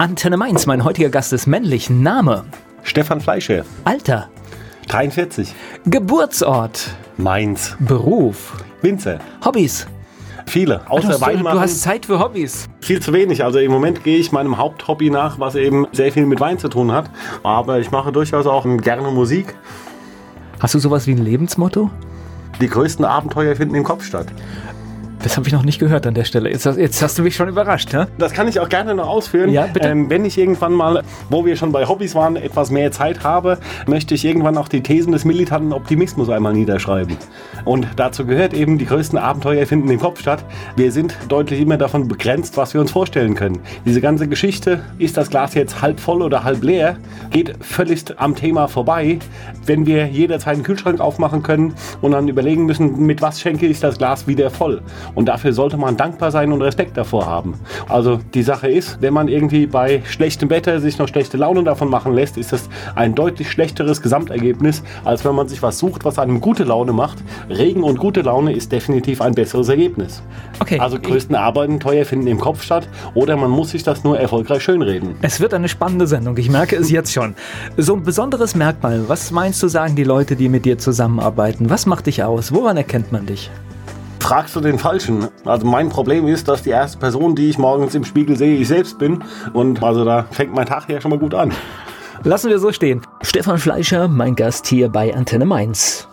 Antenne Mainz, mein heutiger Gast ist männlich. Name? Stefan Fleischer. Alter? 43. Geburtsort? Mainz. Beruf? Winzer. Hobbys? Viele. Außer du, Wein du hast Zeit für Hobbys. Viel zu wenig. Also im Moment gehe ich meinem Haupthobby nach, was eben sehr viel mit Wein zu tun hat. Aber ich mache durchaus auch gerne Musik. Hast du sowas wie ein Lebensmotto? Die größten Abenteuer finden im Kopf statt. Das habe ich noch nicht gehört an der Stelle. Jetzt, jetzt hast du mich schon überrascht, ne? Das kann ich auch gerne noch ausführen. Ja, bitte. Ähm, wenn ich irgendwann mal, wo wir schon bei Hobbys waren, etwas mehr Zeit habe, möchte ich irgendwann auch die Thesen des militanten Optimismus einmal niederschreiben. Und dazu gehört eben, die größten Abenteuer finden im Kopf statt. Wir sind deutlich immer davon begrenzt, was wir uns vorstellen können. Diese ganze Geschichte, ist das Glas jetzt halb voll oder halb leer, geht völlig am Thema vorbei. Wenn wir jederzeit einen Kühlschrank aufmachen können und dann überlegen müssen, mit was schenke ich das Glas wieder voll. Und dafür sollte man dankbar sein und Respekt davor haben. Also die Sache ist, wenn man irgendwie bei schlechtem Wetter sich noch schlechte Laune davon machen lässt, ist das ein deutlich schlechteres Gesamtergebnis, als wenn man sich was sucht, was einem gute Laune macht. Regen und gute Laune ist definitiv ein besseres Ergebnis. Okay. Also größten Abenteuer finden im Kopf statt oder man muss sich das nur erfolgreich schönreden. Es wird eine spannende Sendung, ich merke es jetzt schon. So ein besonderes Merkmal, was meinst du, sagen die Leute, die mit dir zusammenarbeiten? Was macht dich aus? Woran erkennt man dich? Fragst du den Falschen? Also mein Problem ist, dass die erste Person, die ich morgens im Spiegel sehe, ich selbst bin. Und also da fängt mein Tag ja schon mal gut an. Lassen wir so stehen. Stefan Fleischer, mein Gast hier bei Antenne Mainz.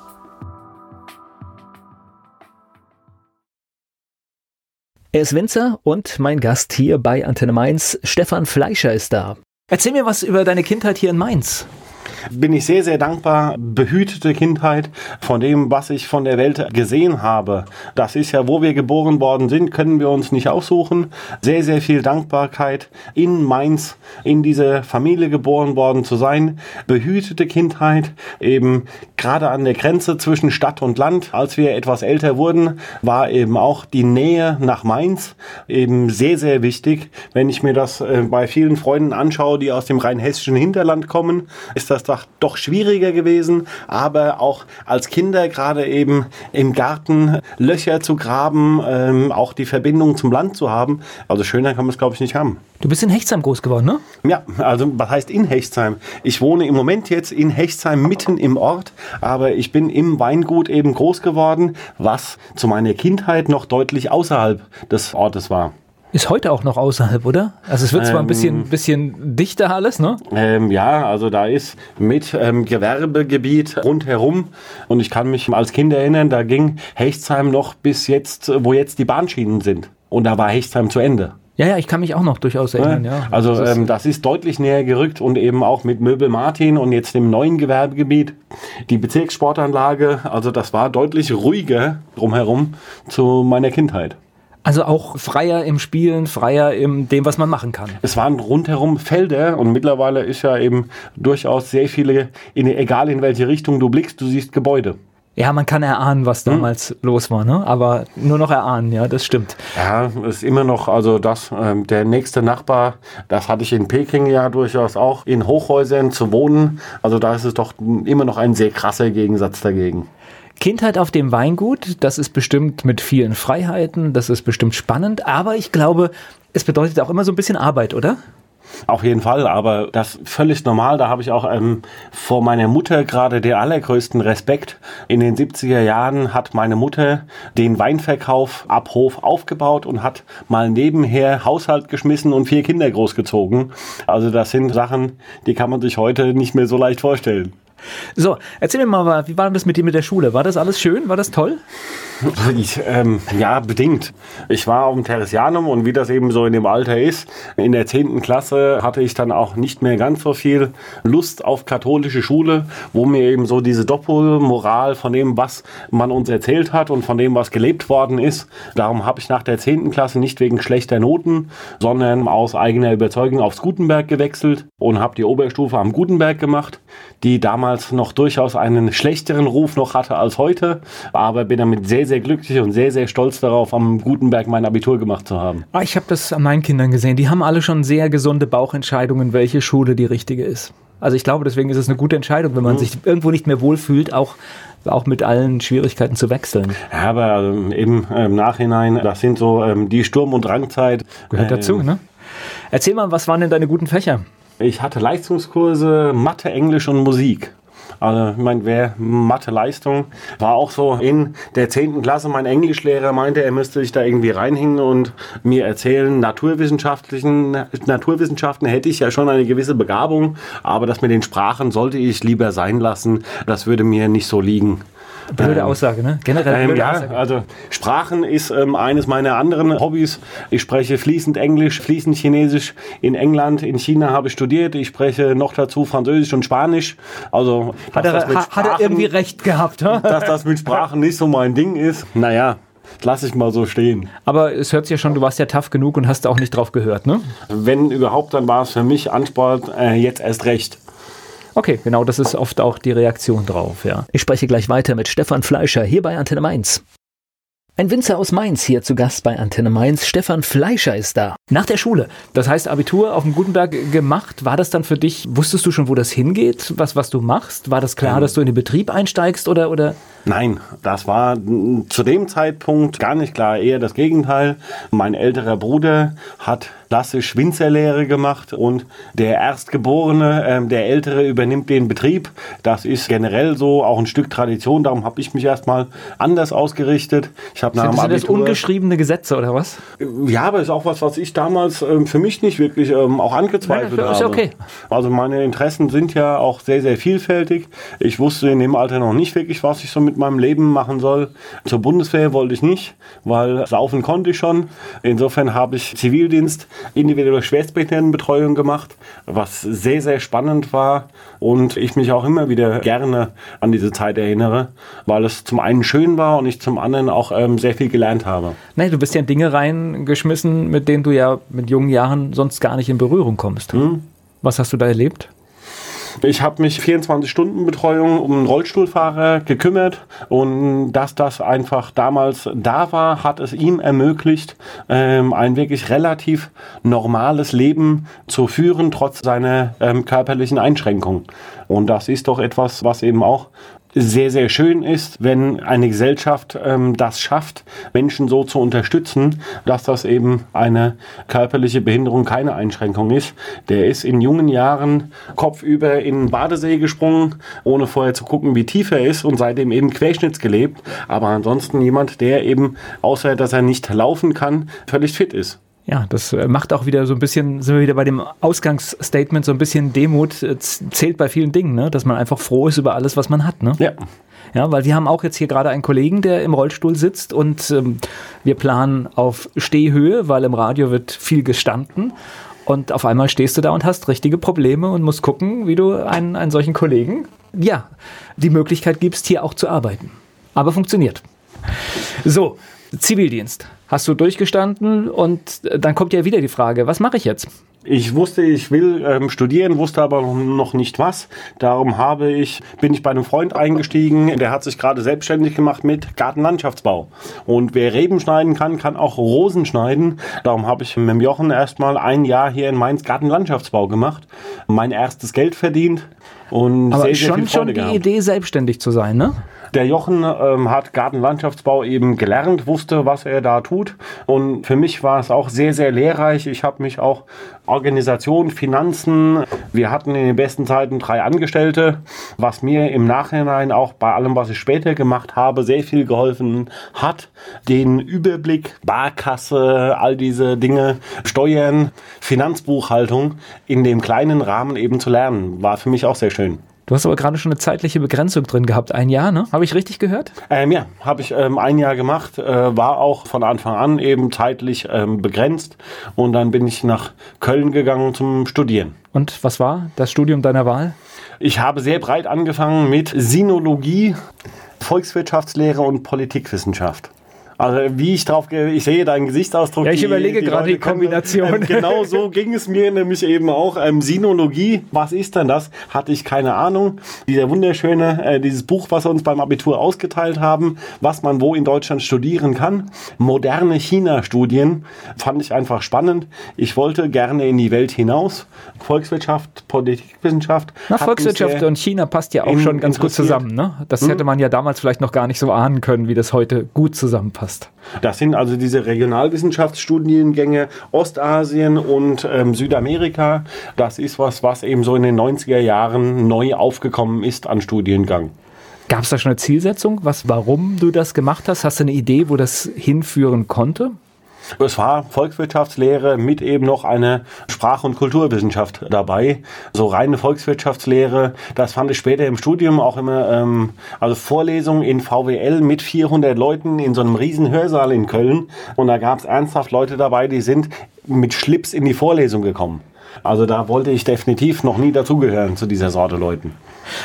Er ist Winzer und mein Gast hier bei Antenne Mainz, Stefan Fleischer, ist da. Erzähl mir was über deine Kindheit hier in Mainz bin ich sehr, sehr dankbar. Behütete Kindheit von dem, was ich von der Welt gesehen habe. Das ist ja, wo wir geboren worden sind, können wir uns nicht aussuchen. Sehr, sehr viel Dankbarkeit in Mainz, in diese Familie geboren worden zu sein. Behütete Kindheit, eben gerade an der Grenze zwischen Stadt und Land. Als wir etwas älter wurden, war eben auch die Nähe nach Mainz eben sehr, sehr wichtig. Wenn ich mir das äh, bei vielen Freunden anschaue, die aus dem rheinhessischen Hinterland kommen, ist das einfach doch schwieriger gewesen, aber auch als Kinder gerade eben im Garten Löcher zu graben, ähm, auch die Verbindung zum Land zu haben. Also schöner kann man es, glaube ich, nicht haben. Du bist in Hechtsheim groß geworden, ne? Ja, also was heißt in Hechtsheim? Ich wohne im Moment jetzt in Hechtsheim mitten im Ort, aber ich bin im Weingut eben groß geworden, was zu meiner Kindheit noch deutlich außerhalb des Ortes war. Ist heute auch noch außerhalb, oder? Also es wird zwar ein bisschen, ähm, bisschen dichter alles, ne? Ähm, ja, also da ist mit ähm, Gewerbegebiet rundherum und ich kann mich als Kind erinnern, da ging Hechtsheim noch bis jetzt, wo jetzt die Bahnschienen sind. Und da war Hechtsheim zu Ende. Ja, ja, ich kann mich auch noch durchaus erinnern, ja. Also das ist, ähm, das ist deutlich näher gerückt und eben auch mit Möbel Martin und jetzt dem neuen Gewerbegebiet, die Bezirkssportanlage, also das war deutlich ruhiger drumherum zu meiner Kindheit. Also auch freier im Spielen, freier in dem, was man machen kann. Es waren rundherum Felder und mittlerweile ist ja eben durchaus sehr viele, in, egal in welche Richtung du blickst, du siehst Gebäude. Ja, man kann erahnen, was hm. damals hm. los war, ne? Aber nur noch erahnen, ja, das stimmt. Ja, ist immer noch, also das, ähm, der nächste Nachbar, das hatte ich in Peking ja durchaus auch, in Hochhäusern zu wohnen. Also da ist es doch immer noch ein sehr krasser Gegensatz dagegen. Kindheit auf dem Weingut, das ist bestimmt mit vielen Freiheiten, das ist bestimmt spannend, aber ich glaube, es bedeutet auch immer so ein bisschen Arbeit, oder? Auf jeden Fall, aber das völlig normal. Da habe ich auch ähm, vor meiner Mutter gerade den allergrößten Respekt. In den 70er Jahren hat meine Mutter den Weinverkauf ab Hof aufgebaut und hat mal nebenher Haushalt geschmissen und vier Kinder großgezogen. Also das sind Sachen, die kann man sich heute nicht mehr so leicht vorstellen. So, erzähl mir mal, wie war das mit dir mit der Schule? War das alles schön? War das toll? Ich, ähm, ja, bedingt. Ich war auf dem Theresianum und wie das eben so in dem Alter ist, in der 10. Klasse hatte ich dann auch nicht mehr ganz so viel Lust auf katholische Schule, wo mir eben so diese Doppelmoral von dem, was man uns erzählt hat und von dem, was gelebt worden ist. Darum habe ich nach der 10. Klasse nicht wegen schlechter Noten, sondern aus eigener Überzeugung aufs Gutenberg gewechselt und habe die Oberstufe am Gutenberg gemacht, die damals noch durchaus einen schlechteren Ruf noch hatte als heute, aber bin damit sehr sehr, glücklich und sehr, sehr stolz darauf, am Gutenberg mein Abitur gemacht zu haben. Ah, ich habe das an meinen Kindern gesehen. Die haben alle schon sehr gesunde Bauchentscheidungen, welche Schule die richtige ist. Also ich glaube, deswegen ist es eine gute Entscheidung, wenn man mhm. sich irgendwo nicht mehr wohlfühlt, auch auch mit allen Schwierigkeiten zu wechseln. Ja, aber ähm, im, im Nachhinein, das sind so ähm, die Sturm- und Drangzeit. Gehört dazu, ähm, ne? Erzähl mal, was waren denn deine guten Fächer? Ich hatte Leistungskurse Mathe, Englisch und Musik. Also, ich meine, wer Mathe-Leistung war auch so in der 10. Klasse. Mein Englischlehrer meinte, er müsste sich da irgendwie reinhängen und mir erzählen, naturwissenschaftlichen, Naturwissenschaften hätte ich ja schon eine gewisse Begabung, aber das mit den Sprachen sollte ich lieber sein lassen. Das würde mir nicht so liegen. Blöde ähm, Aussage, ne? Generell ähm, blöde ja, Aussage. Also Sprachen ist ähm, eines meiner anderen Hobbys. Ich spreche fließend Englisch, fließend Chinesisch. In England, in China habe ich studiert. Ich spreche noch dazu Französisch und Spanisch. Also hat er, Sprachen, hat er irgendwie recht gehabt, dass das mit Sprachen nicht so mein Ding ist. Naja, lasse ich mal so stehen. Aber es hört sich ja schon, du warst ja tough genug und hast auch nicht drauf gehört, ne? Wenn überhaupt, dann war es für mich Ansport äh, jetzt erst recht. Okay, genau, das ist oft auch die Reaktion drauf, ja. Ich spreche gleich weiter mit Stefan Fleischer hier bei Antenne Mainz. Ein Winzer aus Mainz hier zu Gast bei Antenne Mainz. Stefan Fleischer ist da. Nach der Schule. Das heißt, Abitur auf dem Gutenberg gemacht. War das dann für dich, wusstest du schon, wo das hingeht, was, was du machst? War das klar, ähm. dass du in den Betrieb einsteigst oder, oder? Nein, das war zu dem Zeitpunkt gar nicht klar. Eher das Gegenteil. Mein älterer Bruder hat klassisch Winzerlehre gemacht und der Erstgeborene, äh, der Ältere, übernimmt den Betrieb. Das ist generell so auch ein Stück Tradition. Darum habe ich mich erstmal anders ausgerichtet. Ich habe nach sind das ungeschriebene Gesetze oder was? Ja, aber ist auch was, was ich damals ähm, für mich nicht wirklich ähm, auch angezweifelt Nein, habe. Okay. Also meine Interessen sind ja auch sehr, sehr vielfältig. Ich wusste in dem Alter noch nicht wirklich, was ich so mit meinem Leben machen soll. Zur Bundeswehr wollte ich nicht, weil saufen konnte ich schon. Insofern habe ich Zivildienst individuelle Schwerstbehindertenbetreuung gemacht, was sehr, sehr spannend war und ich mich auch immer wieder gerne an diese Zeit erinnere, weil es zum einen schön war und ich zum anderen auch ähm, sehr viel gelernt habe. Nein, du bist ja in Dinge reingeschmissen, mit denen du ja mit jungen Jahren sonst gar nicht in Berührung kommst. Hm? Was hast du da erlebt? Ich habe mich 24 Stunden Betreuung um einen Rollstuhlfahrer gekümmert und dass das einfach damals da war, hat es ihm ermöglicht, ähm, ein wirklich relativ normales Leben zu führen, trotz seiner ähm, körperlichen Einschränkungen. Und das ist doch etwas, was eben auch sehr, sehr schön ist, wenn eine Gesellschaft ähm, das schafft, Menschen so zu unterstützen, dass das eben eine körperliche Behinderung keine Einschränkung ist. Der ist in jungen Jahren kopfüber in den Badesee gesprungen, ohne vorher zu gucken, wie tief er ist und seitdem eben querschnittsgelebt. Aber ansonsten jemand, der eben, außer dass er nicht laufen kann, völlig fit ist. Ja, das äh, macht auch wieder so ein bisschen, sind wir wieder bei dem Ausgangsstatement, so ein bisschen Demut äh, zählt bei vielen Dingen, ne? dass man einfach froh ist über alles, was man hat. Ne? Ja. Ja, weil wir haben auch jetzt hier gerade einen Kollegen, der im Rollstuhl sitzt und ähm, wir planen auf Stehhöhe, weil im Radio wird viel gestanden. Und auf einmal stehst du da und hast richtige Probleme und musst gucken, wie du einen, einen solchen Kollegen, ja, die Möglichkeit gibst, hier auch zu arbeiten. Aber funktioniert. So, Zivildienst hast du durchgestanden und dann kommt ja wieder die Frage, was mache ich jetzt? Ich wusste, ich will ähm, studieren, wusste aber noch nicht was. Darum habe ich, bin ich bei einem Freund eingestiegen, der hat sich gerade selbstständig gemacht mit Gartenlandschaftsbau. Und wer Reben schneiden kann, kann auch Rosen schneiden. Darum habe ich mit dem Jochen erstmal ein Jahr hier in Mainz Gartenlandschaftsbau gemacht, mein erstes Geld verdient und aber sehr, sehr schon, viel Freude schon die gehabt. Idee, selbstständig zu sein, ne? Der Jochen ähm, hat Gartenlandschaftsbau eben gelernt, wusste, was er da tut. Und für mich war es auch sehr, sehr lehrreich. Ich habe mich auch Organisation, Finanzen, wir hatten in den besten Zeiten drei Angestellte, was mir im Nachhinein auch bei allem, was ich später gemacht habe, sehr viel geholfen hat. Den Überblick, Barkasse, all diese Dinge, Steuern, Finanzbuchhaltung in dem kleinen Rahmen eben zu lernen, war für mich auch sehr schön. Du hast aber gerade schon eine zeitliche Begrenzung drin gehabt. Ein Jahr, ne? Habe ich richtig gehört? Ähm, ja, habe ich ähm, ein Jahr gemacht. Äh, war auch von Anfang an eben zeitlich ähm, begrenzt. Und dann bin ich nach Köln gegangen zum Studieren. Und was war das Studium deiner Wahl? Ich habe sehr breit angefangen mit Sinologie, Volkswirtschaftslehre und Politikwissenschaft. Also wie ich drauf gehe, ich sehe deinen Gesichtsausdruck. Ja, ich die, überlege die gerade die Kombination. Ähm, genau so ging es mir nämlich eben auch. Ähm, Sinologie, was ist denn das? Hatte ich keine Ahnung. Dieser wunderschöne, äh, dieses Buch, was wir uns beim Abitur ausgeteilt haben, was man wo in Deutschland studieren kann. Moderne China-Studien fand ich einfach spannend. Ich wollte gerne in die Welt hinaus. Volkswirtschaft, Politikwissenschaft. Na, Volkswirtschaft und China passt ja auch schon ganz gut zusammen. Ne? Das hm? hätte man ja damals vielleicht noch gar nicht so ahnen können, wie das heute gut zusammenpasst hast. Das sind also diese Regionalwissenschaftsstudiengänge Ostasien und ähm, Südamerika. Das ist was, was eben so in den 90er Jahren neu aufgekommen ist an Studiengang. Gab es da schon eine Zielsetzung, was, warum du das gemacht hast? Hast du eine Idee, wo das hinführen konnte? Es war Volkswirtschaftslehre mit eben noch eine Sprach- und Kulturwissenschaft dabei. So reine Volkswirtschaftslehre, das fand ich später im Studium auch immer, ähm, also Vorlesungen in VWL mit 400 Leuten in so einem riesen Hörsaal in Köln. Und da gab es ernsthaft Leute dabei, die sind mit Schlips in die Vorlesung gekommen. Also da wollte ich definitiv noch nie dazugehören zu dieser Sorte Leuten.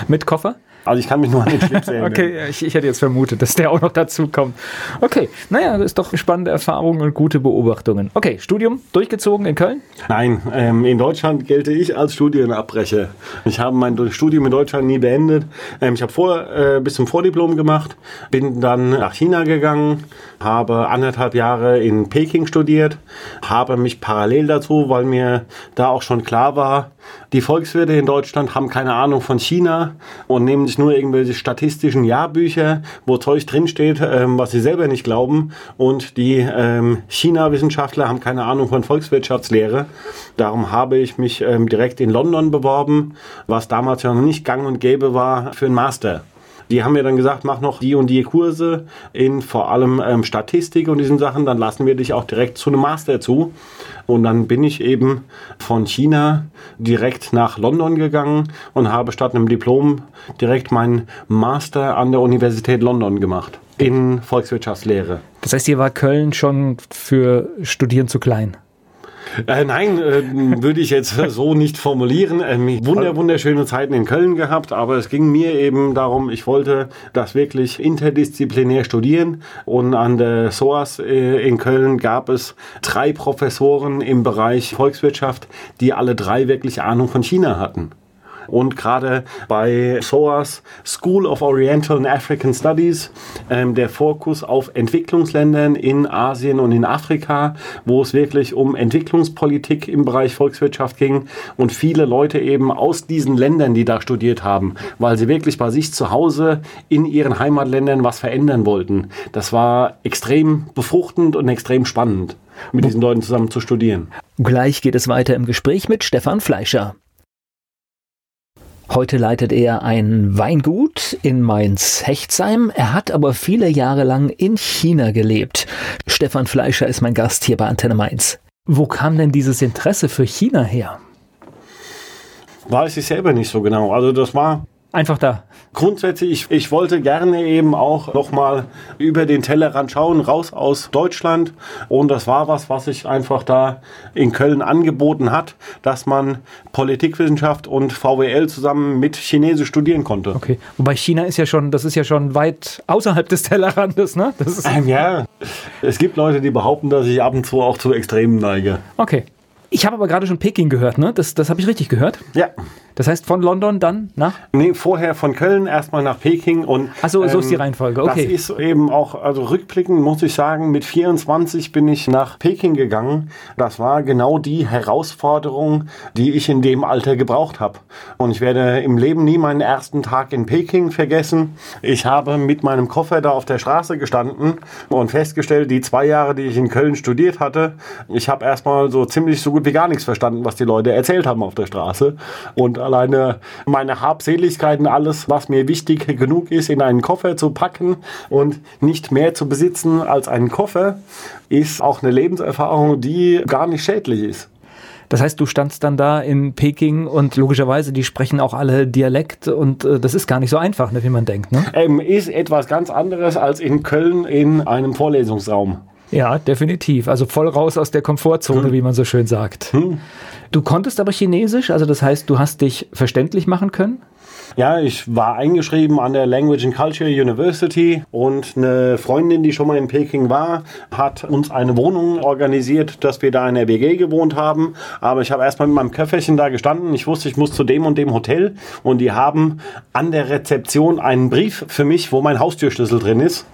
Mit Koffer? Also ich kann mich nur an den Schlips erinnern. okay, ich, ich, hätte jetzt vermutet, dass der auch noch dazu kommt. Okay, naja, das ist doch spannende Erfahrungen und gute Beobachtungen. Okay, Studium durchgezogen in Köln? Nein, ähm, in Deutschland gelte ich als Studienabbrecher. Ich habe mein Studium in Deutschland nie beendet. Ähm, ich habe vor, äh, bis zum Vordiplom gemacht, bin dann nach China gegangen, habe anderthalb Jahre in Peking studiert, habe mich parallel dazu, weil mir da auch schon klar war, die Volkswirte in Deutschland haben keine Ahnung von China und nehmen sich nur irgendwelche statistischen Jahrbücher, wo Zeug drinsteht, ähm, was sie selber nicht glauben. Und die ähm, China-Wissenschaftler haben keine Ahnung von Volkswirtschaftslehre. Darum habe ich mich ähm, direkt in London beworben, was damals ja noch nicht gang und gäbe war für einen Master. Die haben mir dann gesagt, mach noch die und die Kurse in vor allem ähm, Statistik und diesen Sachen, dann lassen wir dich auch direkt zu einem Master zu. Und dann bin ich eben von China direkt nach London gegangen und habe statt einem Diplom direkt meinen Master an der Universität London gemacht in Volkswirtschaftslehre. Das heißt, hier war Köln schon für Studieren zu klein? Äh, nein, äh, würde ich jetzt so nicht formulieren. Ähm, wunder, wunderschöne Zeiten in Köln gehabt, aber es ging mir eben darum, ich wollte das wirklich interdisziplinär studieren und an der SOAS äh, in Köln gab es drei Professoren im Bereich Volkswirtschaft, die alle drei wirklich Ahnung von China hatten. Und gerade bei SOAS, School of Oriental and African Studies, ähm, der Fokus auf Entwicklungsländern in Asien und in Afrika, wo es wirklich um Entwicklungspolitik im Bereich Volkswirtschaft ging und viele Leute eben aus diesen Ländern, die da studiert haben, weil sie wirklich bei sich zu Hause in ihren Heimatländern was verändern wollten. Das war extrem befruchtend und extrem spannend mit diesen Leuten zusammen zu studieren. Gleich geht es weiter im Gespräch mit Stefan Fleischer. Heute leitet er ein Weingut in Mainz-Hechtsheim. Er hat aber viele Jahre lang in China gelebt. Stefan Fleischer ist mein Gast hier bei Antenne Mainz. Wo kam denn dieses Interesse für China her? Weiß ich selber nicht so genau. Also das war Einfach da. Grundsätzlich, ich, ich wollte gerne eben auch nochmal über den Tellerrand schauen, raus aus Deutschland. Und das war was, was sich einfach da in Köln angeboten hat, dass man Politikwissenschaft und VWL zusammen mit Chinesisch studieren konnte. Okay, wobei China ist ja schon, das ist ja schon weit außerhalb des Tellerrandes, ne? Das ist ähm, ja, es gibt Leute, die behaupten, dass ich ab und zu auch zu Extremen neige. Okay. Ich habe aber gerade schon Peking gehört, ne? Das, das habe ich richtig gehört? Ja. Das heißt von London dann nach? Nee, vorher von Köln erstmal nach Peking und. Achso, so ist die ähm, Reihenfolge, okay. Das ist eben auch, also rückblickend muss ich sagen, mit 24 bin ich nach Peking gegangen. Das war genau die Herausforderung, die ich in dem Alter gebraucht habe. Und ich werde im Leben nie meinen ersten Tag in Peking vergessen. Ich habe mit meinem Koffer da auf der Straße gestanden und festgestellt, die zwei Jahre, die ich in Köln studiert hatte, ich habe erstmal so ziemlich so gut wie gar nichts verstanden, was die Leute erzählt haben auf der Straße. Und alleine meine Habseligkeiten, alles, was mir wichtig genug ist, in einen Koffer zu packen und nicht mehr zu besitzen als einen Koffer, ist auch eine Lebenserfahrung, die gar nicht schädlich ist. Das heißt, du standst dann da in Peking und logischerweise, die sprechen auch alle Dialekt und äh, das ist gar nicht so einfach, ne, wie man denkt. Ne? Ähm, ist etwas ganz anderes als in Köln in einem Vorlesungsraum. Ja, definitiv. Also voll raus aus der Komfortzone, hm. wie man so schön sagt. Hm. Du konntest aber Chinesisch, also das heißt, du hast dich verständlich machen können? Ja, ich war eingeschrieben an der Language and Culture University und eine Freundin, die schon mal in Peking war, hat uns eine Wohnung organisiert, dass wir da in der WG gewohnt haben. Aber ich habe erstmal mit meinem Köfferchen da gestanden. Ich wusste, ich muss zu dem und dem Hotel und die haben an der Rezeption einen Brief für mich, wo mein Haustürschlüssel drin ist.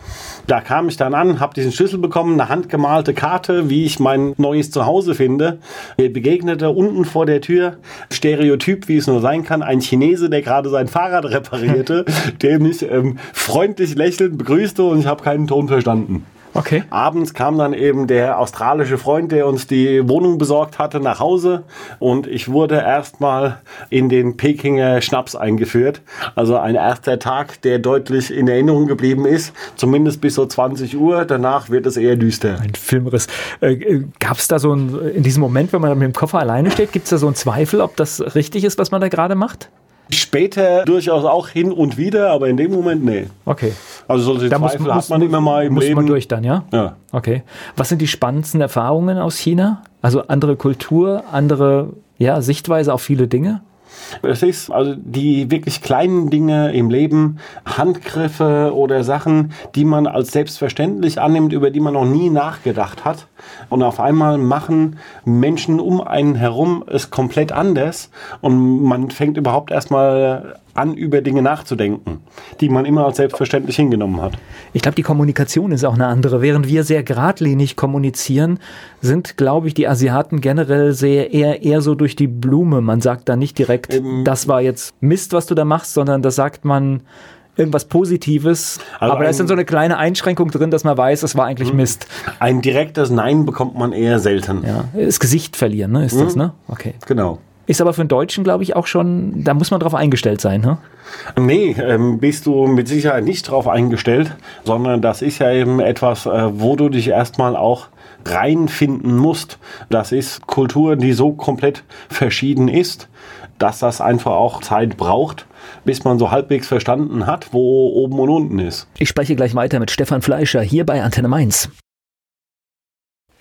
Da kam ich dann an, habe diesen Schlüssel bekommen, eine handgemalte Karte, wie ich mein neues Zuhause finde. Mir begegnete unten vor der Tür, Stereotyp, wie es nur sein kann, ein Chinese, der gerade sein Fahrrad reparierte, der mich ähm, freundlich lächelnd begrüßte und ich habe keinen Ton verstanden. Okay. Abends kam dann eben der australische Freund, der uns die Wohnung besorgt hatte, nach Hause und ich wurde erstmal in den Pekinger Schnaps eingeführt. Also ein erster Tag, der deutlich in Erinnerung geblieben ist, zumindest bis so 20 Uhr. Danach wird es eher düster. Ein Filmriss. Äh, Gab es da so ein, in diesem Moment, wenn man mit dem Koffer alleine steht, gibt es da so einen Zweifel, ob das richtig ist, was man da gerade macht? Später durchaus auch hin und wieder, aber in dem Moment nee. Okay. Also solche Da muss, Zweifel muss, hat man immer mal im muss Leben. man durch dann, ja? Ja. Okay. Was sind die spannendsten Erfahrungen aus China? Also andere Kultur, andere ja, Sichtweise auf viele Dinge? Ist also die wirklich kleinen Dinge im Leben, Handgriffe oder Sachen, die man als selbstverständlich annimmt, über die man noch nie nachgedacht hat. Und auf einmal machen Menschen um einen herum es komplett anders und man fängt überhaupt erstmal an, über Dinge nachzudenken, die man immer als selbstverständlich hingenommen hat. Ich glaube, die Kommunikation ist auch eine andere. Während wir sehr geradlinig kommunizieren, sind, glaube ich, die Asiaten generell sehr eher, eher so durch die Blume. Man sagt da nicht direkt, Ähm, das war jetzt Mist, was du da machst, sondern da sagt man irgendwas Positives. Also Aber da ist dann so eine kleine Einschränkung drin, dass man weiß, es war eigentlich Mist. Ein direktes Nein bekommt man eher selten. Ja, das Gesicht verlieren, ne? Ist das, ne? Okay. Genau. Ist aber für einen Deutschen, glaube ich, auch schon, da muss man drauf eingestellt sein, ne? Nee, ähm, bist du mit Sicherheit nicht drauf eingestellt, sondern das ist ja eben etwas, äh, wo du dich erstmal auch reinfinden musst. Das ist Kultur, die so komplett verschieden ist, dass das einfach auch Zeit braucht, bis man so halbwegs verstanden hat, wo oben und unten ist. Ich spreche gleich weiter mit Stefan Fleischer hier bei Antenne Mainz.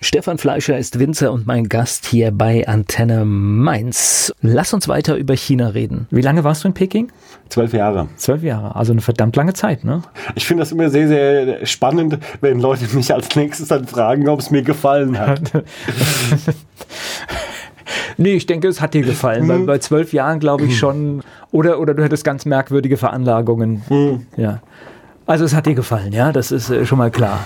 Stefan Fleischer ist Winzer und mein Gast hier bei Antenne Mainz. Lass uns weiter über China reden. Wie lange warst du in Peking? Zwölf Jahre. Zwölf Jahre, also eine verdammt lange Zeit, ne? Ich finde das immer sehr, sehr spannend, wenn Leute mich als nächstes dann fragen, ob es mir gefallen hat. Nee, ich denke, es hat dir gefallen, weil bei zwölf Jahren glaube ich schon, oder, oder du hättest ganz merkwürdige Veranlagungen. Ja. Also es hat dir gefallen, ja, das ist äh, schon mal klar.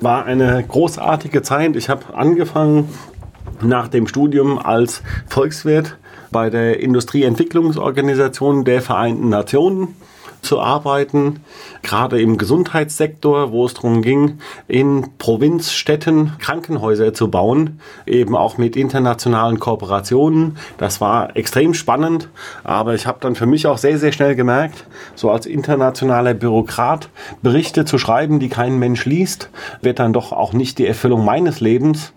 War eine großartige Zeit. Ich habe angefangen nach dem Studium als Volkswirt bei der Industrieentwicklungsorganisation der Vereinten Nationen zu arbeiten, gerade im Gesundheitssektor, wo es darum ging, in Provinzstädten Krankenhäuser zu bauen, eben auch mit internationalen Kooperationen. Das war extrem spannend, aber ich habe dann für mich auch sehr, sehr schnell gemerkt, so als internationaler Bürokrat Berichte zu schreiben, die kein Mensch liest, wird dann doch auch nicht die Erfüllung meines Lebens.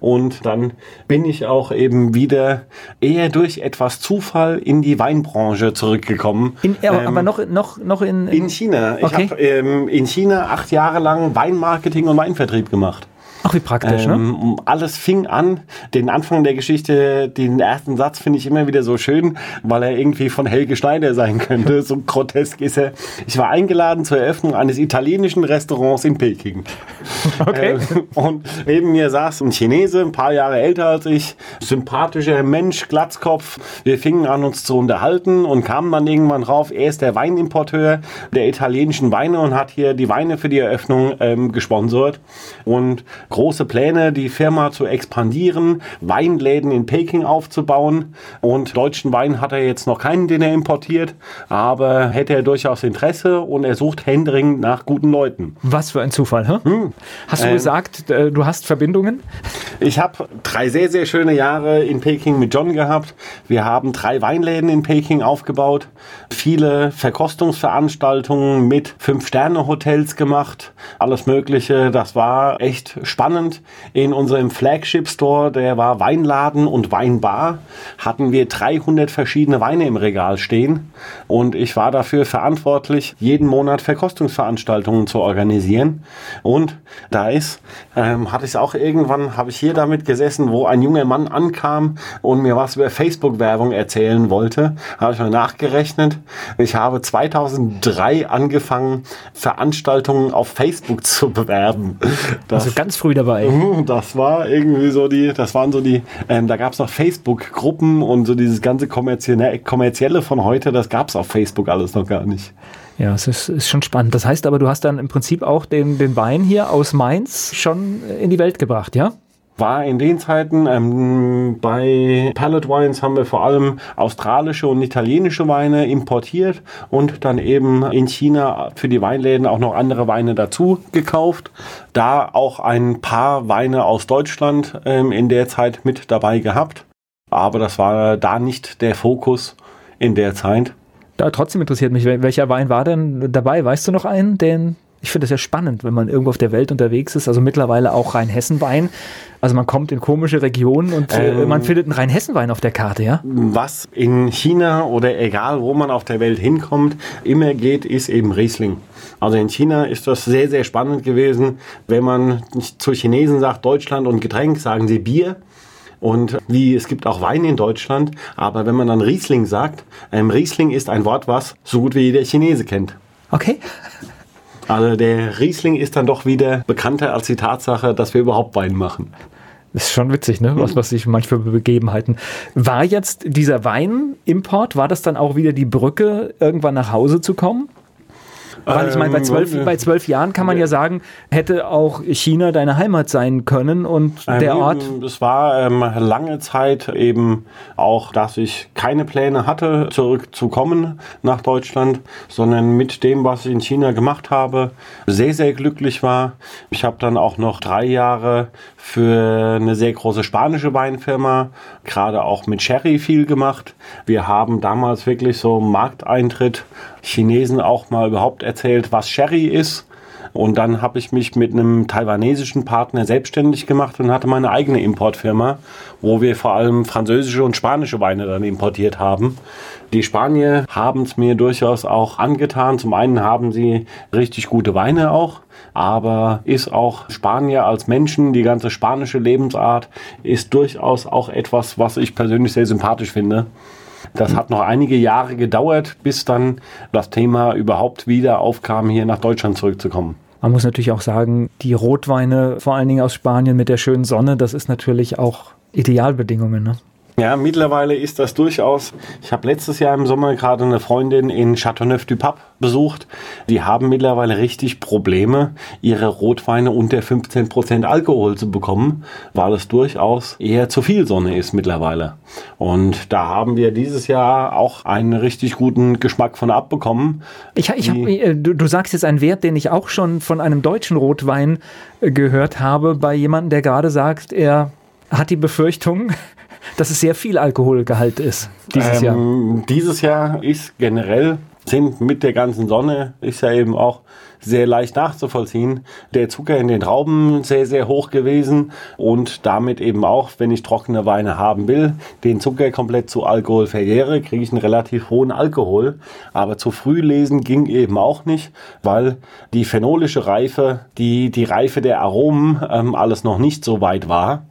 Und dann bin ich auch eben wieder eher durch etwas Zufall in die Weinbranche zurückgekommen. In, aber, Ähm, aber noch, noch, noch in, in China. Ich Okay. habe ähm, in China acht Jahre lang Weinmarketing und Weinvertrieb gemacht. Ach, wie praktisch, ne? Ähm, alles fing an, den Anfang der Geschichte, den ersten Satz finde ich immer wieder so schön, weil er irgendwie von Helge Schneider sein könnte. So grotesk ist er. Ich war eingeladen zur Eröffnung eines italienischen Restaurants in Peking. Okay. Ähm, und neben mir saß ein Chinese, ein paar Jahre älter als ich, sympathischer Mensch, Glatzkopf. Wir fingen an, uns zu unterhalten und kamen dann irgendwann drauf, er ist der Weinimporteur der italienischen Weine und hat hier die Weine für die Eröffnung ähm, gesponsert. Und große Pläne, die Firma zu expandieren, Weinläden in Peking aufzubauen. Und deutschen Wein hat er jetzt noch keinen, den er importiert, aber hätte er durchaus Interesse und er sucht händeringend nach guten Leuten. Was für ein Zufall, hä? Hast du Ähm. gesagt, äh, du hast Verbindungen? Ich habe drei sehr, sehr schöne Jahre in Peking mit John gehabt. Wir haben drei Weinläden in Peking aufgebaut, viele Verkostungsveranstaltungen mit Fünf-Sterne-Hotels gemacht, alles Mögliche. Das war echt spannend. In unserem Flagship-Store, der war Weinladen und Weinbar, hatten wir 300 verschiedene Weine im Regal stehen. Und ich war dafür verantwortlich, jeden Monat Verkostungsveranstaltungen zu organisieren. Und da ist, ähm, hatte ich auch irgendwann, habe ich hier damit gesessen, wo ein junger Mann ankam und mir was über Facebook-Werbung erzählen wollte. Habe ich mal nachgerechnet. Ich habe 2003 angefangen, Veranstaltungen auf Facebook zu bewerben. Das, Also ganz früh dabei. Mhm, das war irgendwie so die, das waren so die, ähm, da gab es noch Facebook-Gruppen und so dieses ganze kommerzielle, kommerzielle von heute, das gab es auf Facebook alles noch gar nicht. Ja, es ist, ist schon spannend. Das heißt aber, du hast dann im Prinzip auch den, den Wein hier aus Mainz schon in die Welt gebracht, ja? War in den Zeiten ähm, bei Pallet Wines haben wir vor allem australische und italienische Weine importiert und dann eben in China für die Weinläden auch noch andere Weine dazu gekauft. Da auch ein paar Weine aus Deutschland ähm, in der Zeit mit dabei gehabt. Aber das war da nicht der Fokus in der Zeit. Da, trotzdem interessiert mich, welcher Wein war denn dabei? Weißt du noch einen, den ich finde das ja spannend, wenn man irgendwo auf der Welt unterwegs ist. Also mittlerweile auch Rheinhessen-Wein. Also man kommt in komische Regionen und äh, ähm, man findet einen Rheinhessen-Wein auf der Karte, ja? Was in China oder egal wo man auf der Welt hinkommt, immer geht, ist eben Riesling. Also in China ist das sehr, sehr spannend gewesen. Wenn man zu Chinesen sagt Deutschland und Getränk, sagen sie Bier. Und wie es gibt auch Wein in Deutschland, aber wenn man dann Riesling sagt, ähm, Riesling ist ein Wort, was so gut wie jeder Chinese kennt. Okay. Also der Riesling ist dann doch wieder bekannter als die Tatsache, dass wir überhaupt Wein machen. Ist schon witzig, ne? Was, was sich manchmal Begebenheiten. War jetzt dieser Weinimport, war das dann auch wieder die Brücke, irgendwann nach Hause zu kommen? Weil ich meine, bei ähm, zwölf, bei zwölf Jahren kann man ja sagen, hätte auch China deine Heimat sein können und der Ort. Es war ähm, lange Zeit eben auch, dass ich keine Pläne hatte, zurückzukommen nach Deutschland, sondern mit dem, was ich in China gemacht habe, sehr, sehr glücklich war. Ich habe dann auch noch drei Jahre für eine sehr große spanische Weinfirma, gerade auch mit Sherry viel gemacht. Wir haben damals wirklich so Markteintritt Chinesen auch mal überhaupt erzählt, was Sherry ist. Und dann habe ich mich mit einem taiwanesischen Partner selbstständig gemacht und hatte meine eigene Importfirma, wo wir vor allem französische und spanische Weine dann importiert haben. Die Spanier haben es mir durchaus auch angetan. Zum einen haben sie richtig gute Weine auch, aber ist auch Spanier als Menschen, die ganze spanische Lebensart ist durchaus auch etwas, was ich persönlich sehr sympathisch finde. Das hat noch einige Jahre gedauert, bis dann das Thema überhaupt wieder aufkam, hier nach Deutschland zurückzukommen. Man muss natürlich auch sagen, die Rotweine, vor allen Dingen aus Spanien mit der schönen Sonne, das ist natürlich auch Idealbedingungen. Ne? Ja, mittlerweile ist das durchaus. Ich habe letztes Jahr im Sommer gerade eine Freundin in Châteauneuf-du-Pape besucht. Die haben mittlerweile richtig Probleme, ihre Rotweine unter 15% Alkohol zu bekommen, weil es durchaus eher zu viel Sonne ist mittlerweile. Und da haben wir dieses Jahr auch einen richtig guten Geschmack von abbekommen. Ich, ich hab, äh, du, du sagst jetzt einen Wert, den ich auch schon von einem deutschen Rotwein äh, gehört habe, bei jemandem, der gerade sagt, er hat die Befürchtung, dass es sehr viel Alkoholgehalt ist dieses ähm, Jahr. Dieses Jahr ist generell, sind mit der ganzen Sonne, ist ja eben auch sehr leicht nachzuvollziehen. Der Zucker in den Trauben sehr, sehr hoch gewesen und damit eben auch, wenn ich trockene Weine haben will, den Zucker komplett zu Alkohol verjähre, kriege ich einen relativ hohen Alkohol. Aber zu früh lesen ging eben auch nicht, weil die phenolische Reife, die, die Reife der Aromen ähm, alles noch nicht so weit war.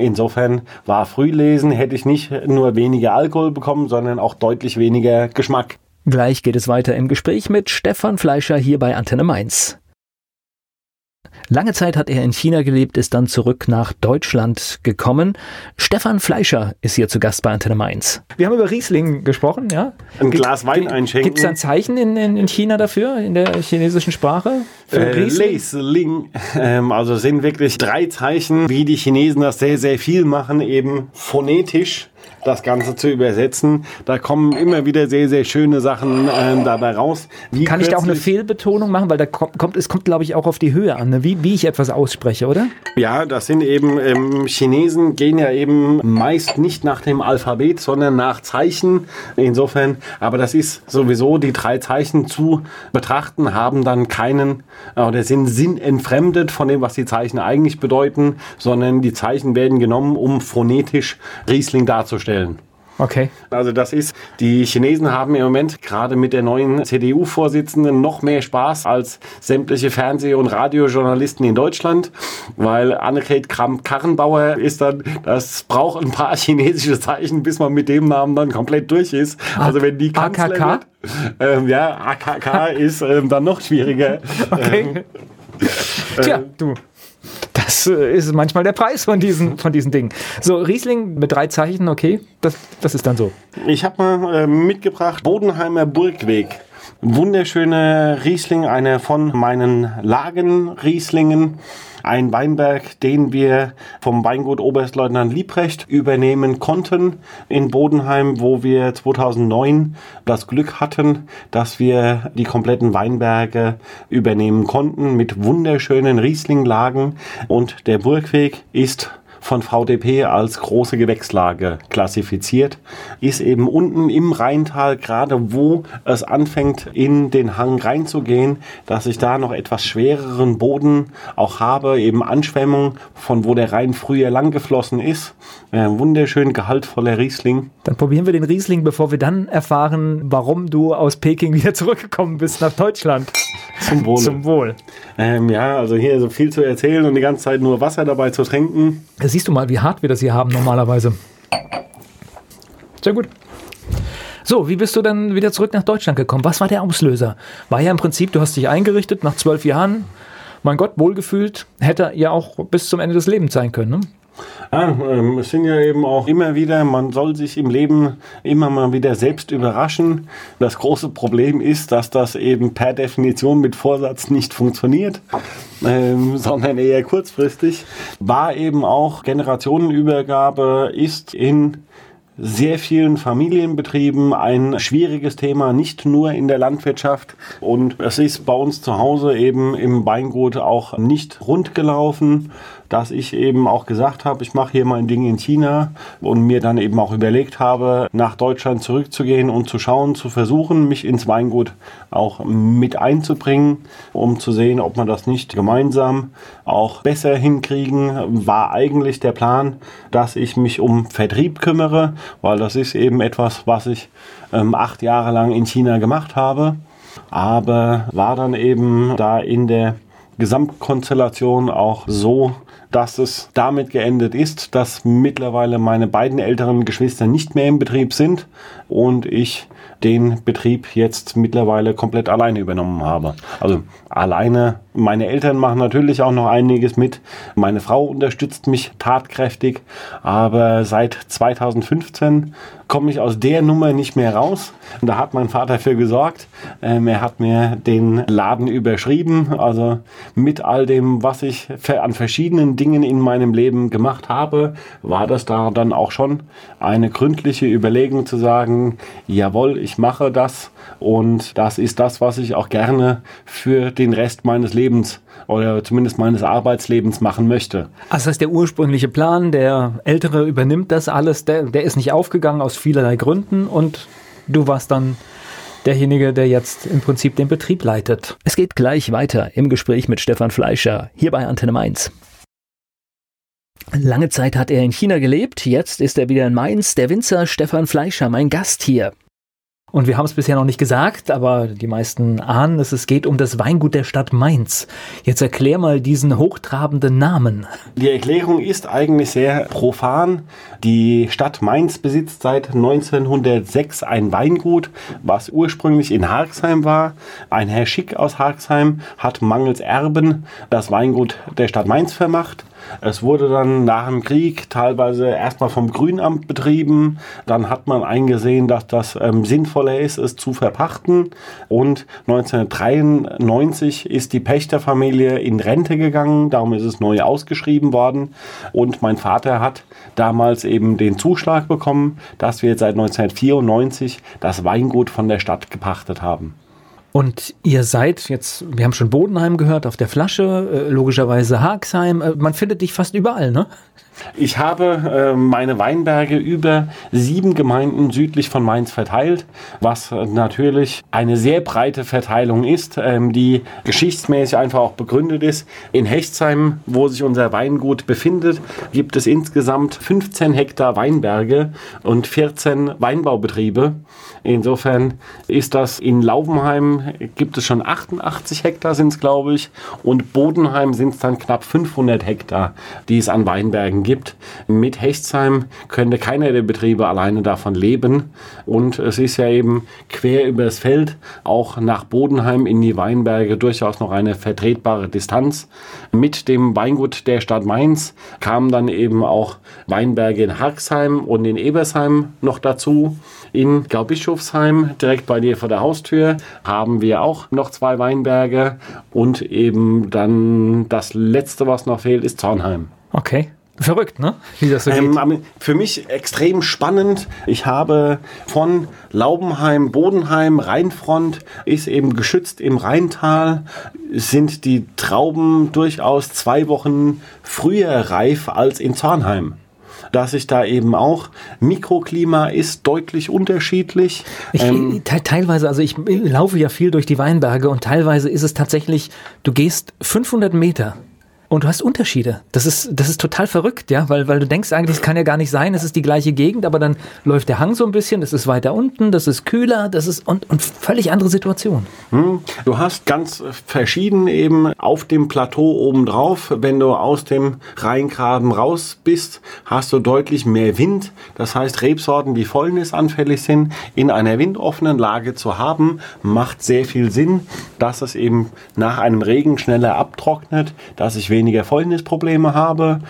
Insofern war Frühlesen, hätte ich nicht nur weniger Alkohol bekommen, sondern auch deutlich weniger Geschmack. Gleich geht es weiter im Gespräch mit Stefan Fleischer hier bei Antenne Mainz. Lange Zeit hat er in China gelebt, ist dann zurück nach Deutschland gekommen. Stefan Fleischer ist hier zu Gast bei Antenne Mainz. Wir haben über Riesling gesprochen, ja? Ein Glas Wein einschenken. Gibt es ein Zeichen in, in, in, China dafür, in der chinesischen Sprache? Für äh, Riesling? Ähm, also sind wirklich drei Zeichen, wie die Chinesen das sehr, sehr viel machen, eben phonetisch das Ganze zu übersetzen. Da kommen immer wieder sehr, sehr schöne Sachen äh, dabei raus. Wie Kann ich da auch eine Fehlbetonung machen? Weil da kommt, es kommt, glaube ich, auch auf die Höhe an, ne? wie, wie ich etwas ausspreche, oder? Ja, das sind eben, ähm, Chinesen gehen ja eben meist nicht nach dem Alphabet, sondern nach Zeichen. Insofern, aber das ist sowieso, die drei Zeichen zu betrachten, haben dann keinen, äh, oder sind sinnentfremdet von dem, was die Zeichen eigentlich bedeuten, sondern die Zeichen werden genommen, um phonetisch Riesling darzustellen stellen. Okay. Also das ist, die Chinesen haben im Moment gerade mit der neuen CDU-Vorsitzenden noch mehr Spaß als sämtliche Fernseh- und Radiojournalisten in Deutschland, weil Annegret Kramp-Karrenbauer ist dann, das braucht ein paar chinesische Zeichen, bis man mit dem Namen dann komplett durch ist. Also wenn die Kanzlerin, AKK? Ähm, ja, AKK ist ähm, dann noch schwieriger. Okay. Ähm, Tja, äh, du. Das äh, ist manchmal der Preis von diesen, von diesen Dingen. So, Riesling mit drei Zeichen, okay, das, das ist dann so. Ich habe mal äh, mitgebracht Bodenheimer Burgweg. Wunderschöne Riesling, einer von meinen Lagenrieslingen. Ein Weinberg, den wir vom Weingut Oberstleutnant Liebrecht übernehmen konnten in Bodenheim, wo wir 2009 das Glück hatten, dass wir die kompletten Weinberge übernehmen konnten mit wunderschönen Rieslinglagen und der Burgweg ist von VDP als große Gewächslage klassifiziert, ist eben unten im Rheintal, gerade wo es anfängt in den Hang reinzugehen, dass ich da noch etwas schwereren Boden auch habe, eben Anschwemmung, von wo der Rhein früher lang geflossen ist. Ein wunderschön gehaltvoller Riesling. Dann probieren wir den Riesling, bevor wir dann erfahren, warum du aus Peking wieder zurückgekommen bist nach Deutschland. Zum Wohl. Zum Wohl. Ähm, ja, also hier so viel zu erzählen und die ganze Zeit nur Wasser dabei zu trinken. Da siehst du mal, wie hart wir das hier haben normalerweise. Sehr gut. So, wie bist du dann wieder zurück nach Deutschland gekommen? Was war der Auslöser? War ja im Prinzip, du hast dich eingerichtet nach zwölf Jahren. Mein Gott, wohlgefühlt, hätte ja auch bis zum Ende des Lebens sein können. Ne? Ja, ähm, es sind ja eben auch immer wieder, man soll sich im Leben immer mal wieder selbst überraschen. Das große Problem ist, dass das eben per Definition mit Vorsatz nicht funktioniert, ähm, sondern eher kurzfristig. War eben auch Generationenübergabe, ist in sehr vielen Familienbetrieben ein schwieriges Thema, nicht nur in der Landwirtschaft. Und es ist bei uns zu Hause eben im Weingut auch nicht rund gelaufen dass ich eben auch gesagt habe, ich mache hier mein Ding in China und mir dann eben auch überlegt habe, nach Deutschland zurückzugehen und zu schauen, zu versuchen, mich ins Weingut auch mit einzubringen, um zu sehen, ob man das nicht gemeinsam auch besser hinkriegen, war eigentlich der Plan, dass ich mich um Vertrieb kümmere, weil das ist eben etwas, was ich ähm, acht Jahre lang in China gemacht habe, aber war dann eben da in der Gesamtkonstellation auch so, dass es damit geendet ist, dass mittlerweile meine beiden älteren Geschwister nicht mehr im Betrieb sind und ich den Betrieb jetzt mittlerweile komplett alleine übernommen habe. Also alleine. Meine Eltern machen natürlich auch noch einiges mit. Meine Frau unterstützt mich tatkräftig. Aber seit 2015 komme ich aus der Nummer nicht mehr raus. Da hat mein Vater für gesorgt. Ähm, er hat mir den Laden überschrieben. Also mit all dem, was ich an verschiedenen Dingen in meinem Leben gemacht habe, war das da dann auch schon eine gründliche Überlegung zu sagen, jawohl, ich mache das und das ist das, was ich auch gerne für den Rest meines Lebens oder zumindest meines Arbeitslebens machen möchte. Also das heißt, der ursprüngliche Plan, der Ältere übernimmt das alles, der, der ist nicht aufgegangen aus vielerlei Gründen und du warst dann derjenige, der jetzt im Prinzip den Betrieb leitet. Es geht gleich weiter im Gespräch mit Stefan Fleischer hier bei Antenne Mainz. Lange Zeit hat er in China gelebt, jetzt ist er wieder in Mainz. Der Winzer Stefan Fleischer, mein Gast hier. Und wir haben es bisher noch nicht gesagt, aber die meisten ahnen es, es geht um das Weingut der Stadt Mainz. Jetzt erklär mal diesen hochtrabenden Namen. Die Erklärung ist eigentlich sehr profan. Die Stadt Mainz besitzt seit 1906 ein Weingut, was ursprünglich in Harksheim war. Ein Herr Schick aus Harksheim hat mangels Erben das Weingut der Stadt Mainz vermacht. Es wurde dann nach dem Krieg teilweise erstmal vom Grünamt betrieben. Dann hat man eingesehen, dass das ähm, sinnvoller ist, es zu verpachten. Und 1993 ist die Pächterfamilie in Rente gegangen. Darum ist es neu ausgeschrieben worden. Und mein Vater hat damals eben den Zuschlag bekommen, dass wir seit 1994 das Weingut von der Stadt gepachtet haben. Und ihr seid jetzt, wir haben schon Bodenheim gehört auf der Flasche, äh, logischerweise Haagsheim. Äh, man findet dich fast überall, ne? Ich habe äh, meine Weinberge über sieben Gemeinden südlich von Mainz verteilt, was natürlich eine sehr breite Verteilung ist, ähm, die geschichtsmäßig einfach auch begründet ist. In Hechtsheim, wo sich unser Weingut befindet, gibt es insgesamt 15 Hektar Weinberge und 14 Weinbaubetriebe. Insofern ist das in Laubenheim gibt es schon 88 Hektar, sind es glaube ich. Und Bodenheim sind es dann knapp 500 Hektar, die es an Weinbergen gibt. Mit Hechtsheim könnte keiner der Betriebe alleine davon leben. Und es ist ja eben quer übers Feld, auch nach Bodenheim in die Weinberge durchaus noch eine vertretbare Distanz. Mit dem Weingut der Stadt Mainz kamen dann eben auch Weinberge in Harksheim und in Ebersheim noch dazu. In Gaubischofsheim, direkt bei dir vor der Haustür, haben wir auch noch zwei Weinberge und eben dann das letzte, was noch fehlt, ist Zornheim. Okay. Verrückt, ne? Wie das so ähm, geht. Für mich extrem spannend. Ich habe von Laubenheim, Bodenheim, Rheinfront ist eben geschützt im Rheintal. Sind die Trauben durchaus zwei Wochen früher reif als in Zornheim dass sich da eben auch Mikroklima ist deutlich unterschiedlich. Ich, ähm, teilweise, also ich laufe ja viel durch die Weinberge und teilweise ist es tatsächlich, du gehst 500 Meter und du hast Unterschiede. Das ist, das ist total verrückt, ja, weil, weil du denkst eigentlich, es kann ja gar nicht sein, es ist die gleiche Gegend, aber dann läuft der Hang so ein bisschen, es ist weiter unten, das ist kühler, das ist und, und völlig andere Situation. Hm. Du hast ganz verschieden eben auf dem Plateau obendrauf, wenn du aus dem Rheingraben raus bist, hast du deutlich mehr Wind. Das heißt, Rebsorten, die fäulnisanfällig sind, in einer windoffenen Lage zu haben, macht sehr viel Sinn, dass es eben nach einem Regen schneller abtrocknet, dass ich weniger Fäulnisprobleme habe.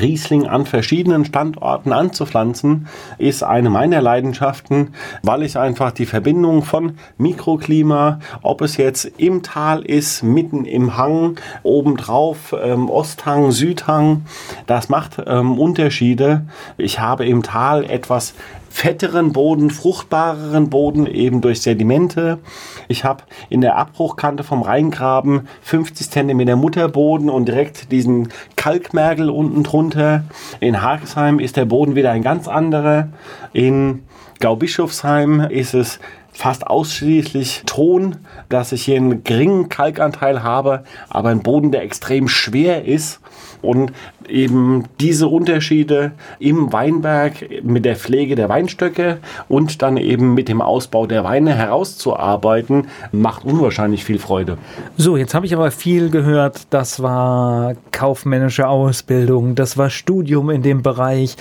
Riesling an verschiedenen Standorten anzupflanzen, ist eine meiner Leidenschaften, weil ich einfach die Verbindung von Mikroklima, ob es jetzt im Tal ist, mitten im Hang, obendrauf, ähm, Osthang, Südhang, das macht ähm, Unterschiede. Ich habe im Tal etwas fetteren Boden, fruchtbareren Boden eben durch Sedimente. Ich habe in der Abbruchkante vom Rheingraben 50 cm Mutterboden und direkt diesen Kalkmergel unten drunter. In Hagesheim ist der Boden wieder ein ganz anderer. In Gaubischofsheim ist es fast ausschließlich Ton, dass ich hier einen geringen Kalkanteil habe, aber ein Boden, der extrem schwer ist und eben diese Unterschiede im Weinberg mit der Pflege der Weinstöcke und dann eben mit dem Ausbau der Weine herauszuarbeiten, macht unwahrscheinlich viel Freude. So, jetzt habe ich aber viel gehört, das war kaufmännische Ausbildung, das war Studium in dem Bereich.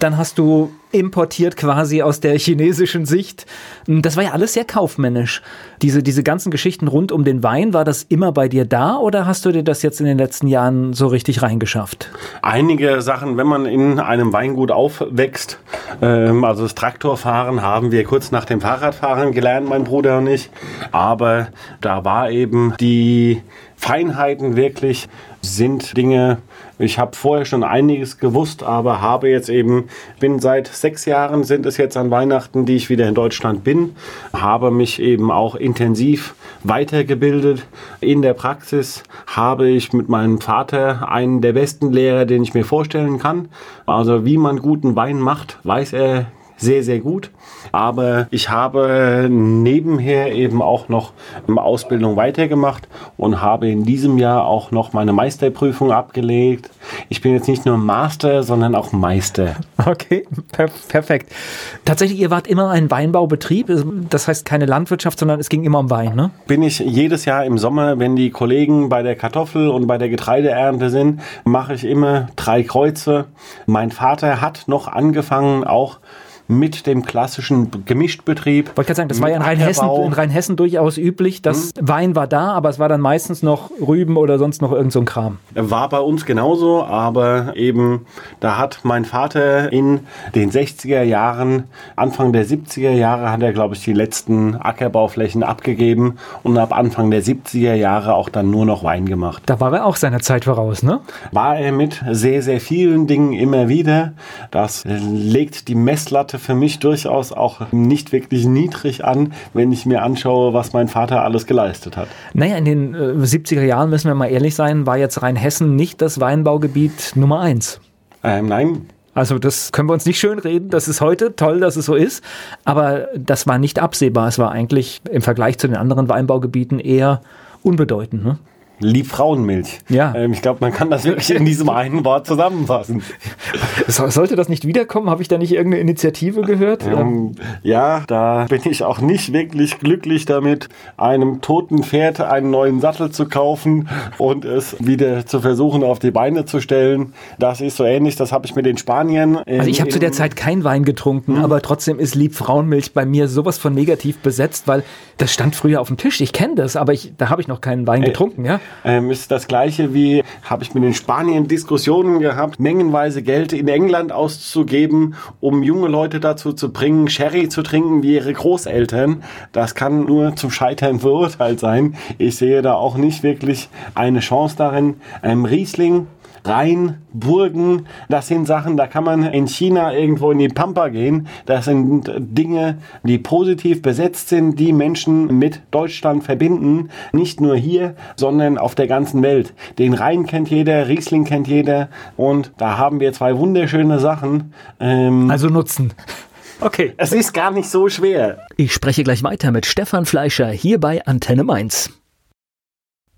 Dann hast du importiert quasi aus der chinesischen Sicht. Das war ja alles sehr kaufmännisch. Diese, diese ganzen Geschichten rund um den Wein, war das immer bei dir da oder hast du dir das jetzt in den letzten Jahren so richtig reingeschafft? Einige Sachen, wenn man in einem Weingut aufwächst, ähm, also das Traktorfahren haben wir kurz nach dem Fahrradfahren gelernt, mein Bruder und ich. Aber da war eben die Feinheiten wirklich sind Dinge, ich habe vorher schon einiges gewusst, aber habe jetzt eben, bin seit sechs Jahren sind es jetzt an Weihnachten, die ich wieder in Deutschland bin, habe mich eben auch intensiv weitergebildet. In der Praxis habe ich mit meinem Vater einen der besten Lehrer, den ich mir vorstellen kann. Also wie man guten Wein macht, weiß er sehr, sehr gut. Aber ich habe nebenher eben auch noch Ausbildung weitergemacht und habe in diesem Jahr auch noch meine Meisterprüfung abgelegt. Ich bin jetzt nicht nur Master, sondern auch Meister. Okay, per perfekt. Tatsächlich, ihr wart immer ein Weinbaubetrieb, das heißt keine Landwirtschaft, sondern es ging immer um Wein, ne? Bin ich jedes Jahr im Sommer, wenn die Kollegen bei der Kartoffel und bei der Getreideernte sind, mache ich immer drei Kreuze. Mein Vater hat noch angefangen, auch mit dem klassischen Gemischtbetrieb. Ich wollte gerade sagen, das war ja in Rheinhessen, in Rheinhessen durchaus üblich. Das hm. Wein war da, aber es war dann meistens noch Rüben oder sonst noch irgend so ein Kram. War bei uns genauso, aber eben da hat mein Vater in den 60er Jahren, Anfang der 70er Jahre hat er, glaube ich, die letzten Ackerbauflächen abgegeben und ab Anfang der 70er Jahre auch dann nur noch Wein gemacht. Da war er auch seiner Zeit voraus, ne? War er mit sehr, sehr vielen Dingen immer wieder. Das legt die Messlatte für mich durchaus auch nicht wirklich niedrig an, wenn ich mir anschaue, was mein Vater alles geleistet hat. Naja, in den äh, 70er Jahren, müssen wir mal ehrlich sein, war jetzt Rheinhessen nicht das Weinbaugebiet Nummer eins. Ähm, nein, also das können wir uns nicht schönreden. Das ist heute toll, dass es so ist. Aber das war nicht absehbar. Es war eigentlich im Vergleich zu den anderen Weinbaugebieten eher unbedeutend. Ne? Liebfrauenmilch. Ja. Ähm, ich glaube, man kann das wirklich in diesem einen Wort zusammenfassen. Sollte das nicht wiederkommen? Habe ich da nicht irgendeine Initiative gehört? Ähm, ja, da bin ich auch nicht wirklich glücklich damit, einem toten Pferd einen neuen Sattel zu kaufen und es wieder zu versuchen auf die Beine zu stellen. Das ist so ähnlich, das habe ich mit den Spaniern. Also ich habe zu der Zeit keinen Wein getrunken, hm. aber trotzdem ist Liebfrauenmilch bei mir sowas von negativ besetzt, weil das stand früher auf dem Tisch. Ich kenne das, aber ich, da habe ich noch keinen Wein getrunken, ja. Ähm, ist das gleiche wie, habe ich mit den Spaniern Diskussionen gehabt, mengenweise Geld in England auszugeben, um junge Leute dazu zu bringen, Sherry zu trinken wie ihre Großeltern. Das kann nur zum Scheitern verurteilt sein. Ich sehe da auch nicht wirklich eine Chance darin. Ähm, Riesling Rhein, Burgen, das sind Sachen, da kann man in China irgendwo in die Pampa gehen. Das sind Dinge, die positiv besetzt sind, die Menschen mit Deutschland verbinden. Nicht nur hier, sondern auf der ganzen Welt. Den Rhein kennt jeder, Riesling kennt jeder und da haben wir zwei wunderschöne Sachen. Ähm also nutzen. Okay. Es ist gar nicht so schwer. Ich spreche gleich weiter mit Stefan Fleischer hier bei Antenne Mainz.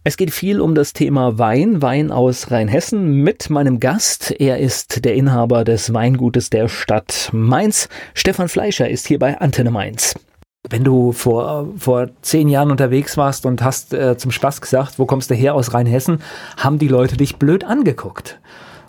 Es geht viel um das Thema Wein, Wein aus Rheinhessen mit meinem Gast. Er ist der Inhaber des Weingutes der Stadt Mainz. Stefan Fleischer ist hier bei Antenne Mainz. Wenn du vor, vor zehn Jahren unterwegs warst und hast äh, zum Spaß gesagt, wo kommst du her aus Rheinhessen, haben die Leute dich blöd angeguckt.